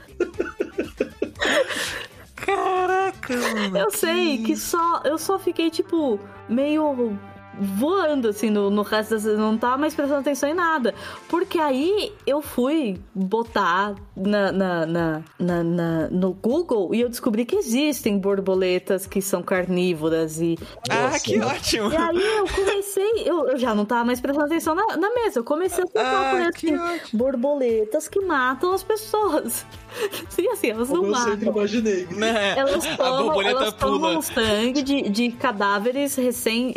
C: Caraca, mano.
A: Eu sei que só. Eu só fiquei, tipo, meio voando, assim, no, no resto das. Não tava mais prestando atenção em nada. Porque aí eu fui botar na, na, na, na- na- no Google e eu descobri que existem borboletas que são carnívoras e.
C: Ah,
D: Nossa,
C: que ótimo.
A: E aí eu comecei, eu, eu já não tava mais prestando atenção na, na mesa. Eu comecei a pensar por
C: Ah, que
A: assim,
C: ótimo.
A: borboletas que matam as pessoas. (laughs) Sim, assim, elas não
D: Como eu sempre
A: matam.
D: imaginei.
C: Né?
A: Elas
C: a
A: tomam,
C: borboleta
A: elas
C: pula.
A: tomam sangue de, de cadáveres recém-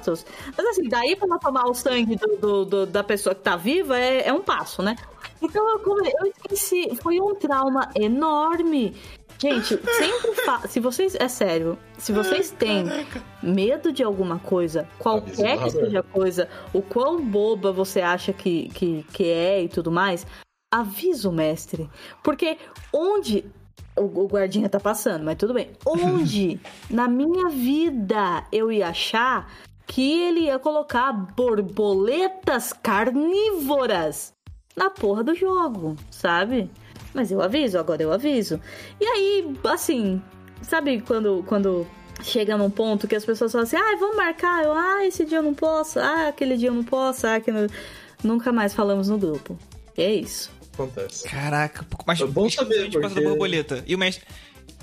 A: recém-mortos. Mas assim, daí pra tomar o sangue do, do- do- da pessoa que tá viva é, é um passo, né? Então eu, eu esqueci. Foi um trauma enorme. Gente, (laughs) sempre fa... Se vocês. É sério. Se vocês têm medo de alguma coisa, qualquer que
D: narrador.
A: seja a coisa, o quão boba você acha que, que, que é e tudo mais, avisa o mestre. Porque onde. O, o guardinha tá passando, mas tudo bem. (laughs) Onde na minha vida eu ia achar que ele ia colocar borboletas carnívoras na porra do jogo, sabe? Mas eu aviso, agora eu aviso. E aí, assim, sabe quando, quando chega num ponto que as pessoas falam assim, ah, vamos marcar, eu, ah, esse dia eu não posso, ah, aquele dia eu não posso, ah, que nunca mais falamos no grupo. E é isso.
D: Acontece.
C: Caraca, mas
D: É bom saber, porque-
C: borboleta. E o mestre.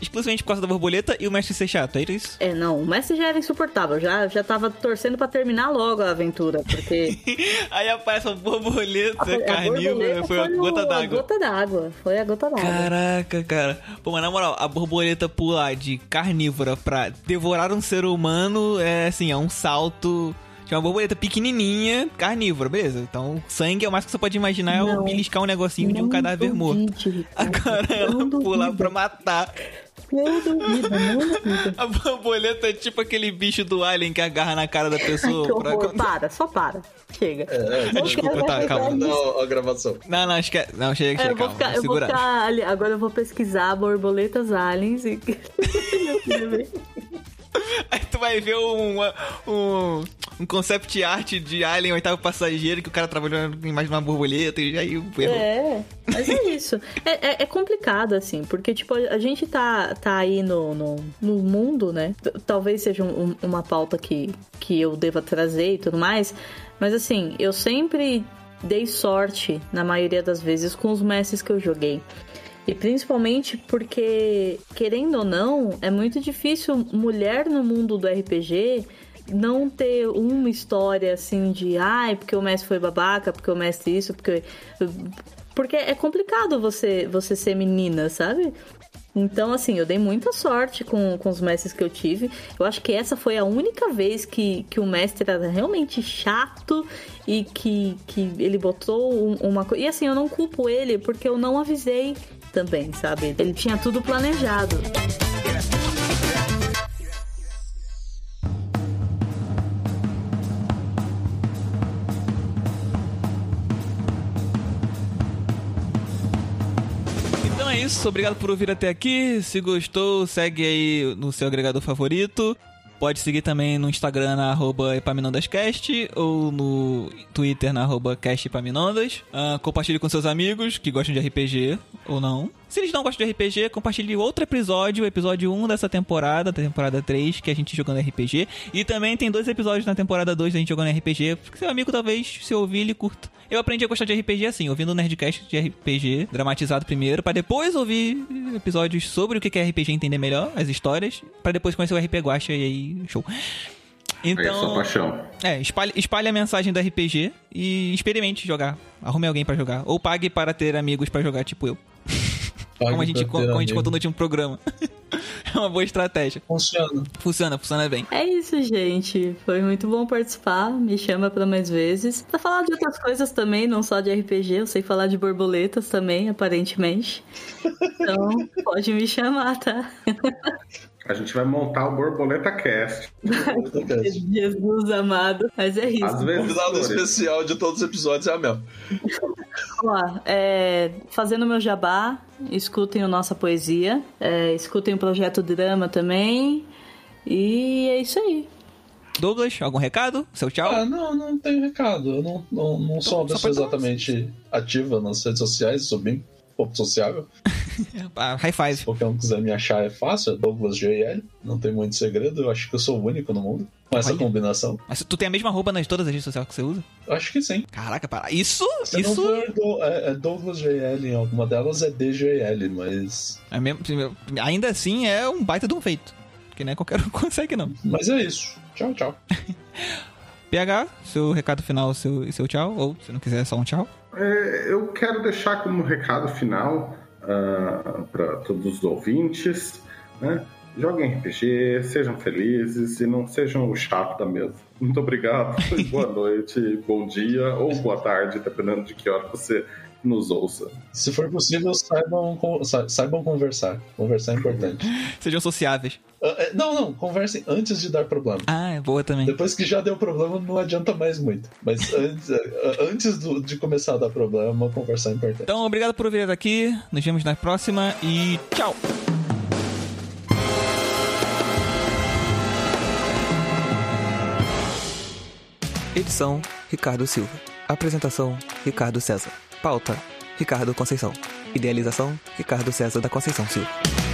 C: Exclusivamente por causa da borboleta e o mestre ser chato, é isso?
A: É, não, o mestre já era insuportável, já, já tava torcendo pra terminar logo a aventura, porque (laughs)
C: Aí aparece uma borboleta
A: a
C: carnívora, foi a gota
A: A
C: d'água.
A: gota d'água, foi a gota d'água.
C: Caraca, cara. Pô, mas na moral, a borboleta pular de carnívora pra devorar um ser humano é assim, é um salto. De uma borboleta pequenininha, carnívora, beleza? Então, sangue é o mais que você pode imaginar é
A: Não.
C: beliscar um negocinho de um cadáver morto. Agora ela (laughs) pular pra matar.
A: Não duvida. (laughs)
C: A borboleta é tipo aquele bicho do Alien que agarra na cara da pessoa.
A: Que
C: pra-
A: para, só para. Chega.
D: É,
A: Não
C: desculpa, tá, calma.
D: Não, a gravação.
C: Não, não, esquece. Não, chega,
A: É,
C: chega,
A: eu vou
C: calma.
A: ficar,
C: vamos
A: eu ficar ali. Agora eu vou pesquisar borboletas aliens e. (laughs) (laughs)
C: Aí tu vai ver um, um, um concept art de Alien, oitavo passageiro, que o cara trabalhou em mais uma borboleta e aí o erro.
A: É, mas é isso. É, é- é complicado, assim, porque, tipo, a gente tá, tá aí no, no, no mundo, né? Talvez seja um- uma pauta que, que eu deva trazer e tudo mais, mas, assim, eu sempre dei sorte, na maioria das vezes, com os mestres que eu joguei. E principalmente porque, querendo ou não, é muito difícil mulher no mundo do RPG não ter uma história assim de ai, porque o mestre foi babaca, porque o mestre isso, porque. Porque é complicado você, você ser menina, sabe? Então, assim, eu dei muita sorte com, com os mestres que eu tive. Eu acho que essa foi a única vez que, que o mestre era realmente chato e que, que ele botou um- uma coisa. E assim, eu não culpo ele porque eu não avisei também, sabe? Ele tinha tudo planejado.
C: Então isso, obrigado por ouvir até aqui. Se gostou, segue aí no seu agregador favorito. Pode seguir também no Instagram na arroba epaminondascast ou no Twitter na arroba castepaminondas. Ah, compartilhe com seus amigos que gostam de RPG ou não. Se eles não gostam de RPG, compartilhe outro episódio, o episódio 1 dessa temporada, da temporada 3, que é a gente jogando RPG. E também tem dois episódios na temporada 2 da gente jogando RPG, porque seu amigo talvez, se ouvir, ele curta. Eu aprendi a gostar de RPG assim, ouvindo o Nerdcast de RPG, dramatizado primeiro, pra depois ouvir episódios sobre o que é RPG, entender melhor as histórias, pra depois conhecer o RP Guacha e aí, show.
B: É
C: Então,
B: paixão.
C: é, espalhe, espalhe a mensagem do RPG e experimente jogar. Arrume alguém pra jogar. Ou pague para ter amigos pra jogar, tipo eu. (laughs) como a gente, como a gente contou no último programa. (laughs) é uma boa estratégia.
D: Funciona.
C: Funciona, funciona bem.
A: É isso, gente. Foi muito bom participar. Me chama pra mais vezes. Pra falar de outras coisas também, não só de RPG. Eu sei falar de borboletas também, aparentemente. Então, (laughs) pode me chamar, tá? (laughs)
B: A gente vai montar o Borboleta Cast. (laughs)
A: Jesus amado. Mas é isso.
B: Às
D: O convidado especial de todos os episódios é a Mel.
A: Ó, é, fazendo meu jabá, escutem o Nossa Poesia, é, escutem o Projeto Drama também. E é isso aí.
C: Douglas, algum recado? Seu tchau?
D: Ah, não, não tenho recado. Eu não, não, não sou uma
C: Então,
D: pessoa exatamente ativa nas redes sociais, sou bem pouco sociável. (laughs)
C: Ah, high five.
D: Se qualquer um quiser me achar é fácil, é Douglas JL. Não tem muito segredo, eu acho que eu sou o único no mundo com essa
C: Olha.
D: combinação.
C: Mas tu tem a mesma roupa nas todas as redes sociais que você usa?
D: Eu acho que sim.
C: Caraca, para. Isso?
D: Se não
C: isso
D: do- é, é Douglas JL em alguma delas, é DJL, mas.
C: é mesmo, ainda assim é um baita de um feito. Que nem qualquer um (laughs) consegue, não.
D: Mas é isso. Tchau, tchau. (laughs)
C: PH, seu recado final, seu, seu tchau. Ou se não quiser, só um tchau.
B: É, eu quero deixar como recado final para todos os ouvintes, né? Joguem RPG, sejam felizes e não sejam o chato da mesa. Muito obrigado, (laughs) boa noite, bom dia ou boa tarde, dependendo de que hora você nos ouça.
D: Se for possível, saibam, saibam conversar. Conversar é importante. (laughs)
C: Sejam sociáveis.
D: Ah, é, não, não, conversem antes de dar problema.
C: Ah, é boa também.
D: Depois que já deu problema, não adianta mais muito. Mas antes, eh, antes do- de começar a dar problema, conversar é importante.
C: Então, obrigado por vir aqui. Nos vemos na próxima e tchau! Edição: Ricardo Silva. Apresentação: Ricardo César. Pauta: Ricardo Conceição. Idealização: Ricardo César da Conceição Silva.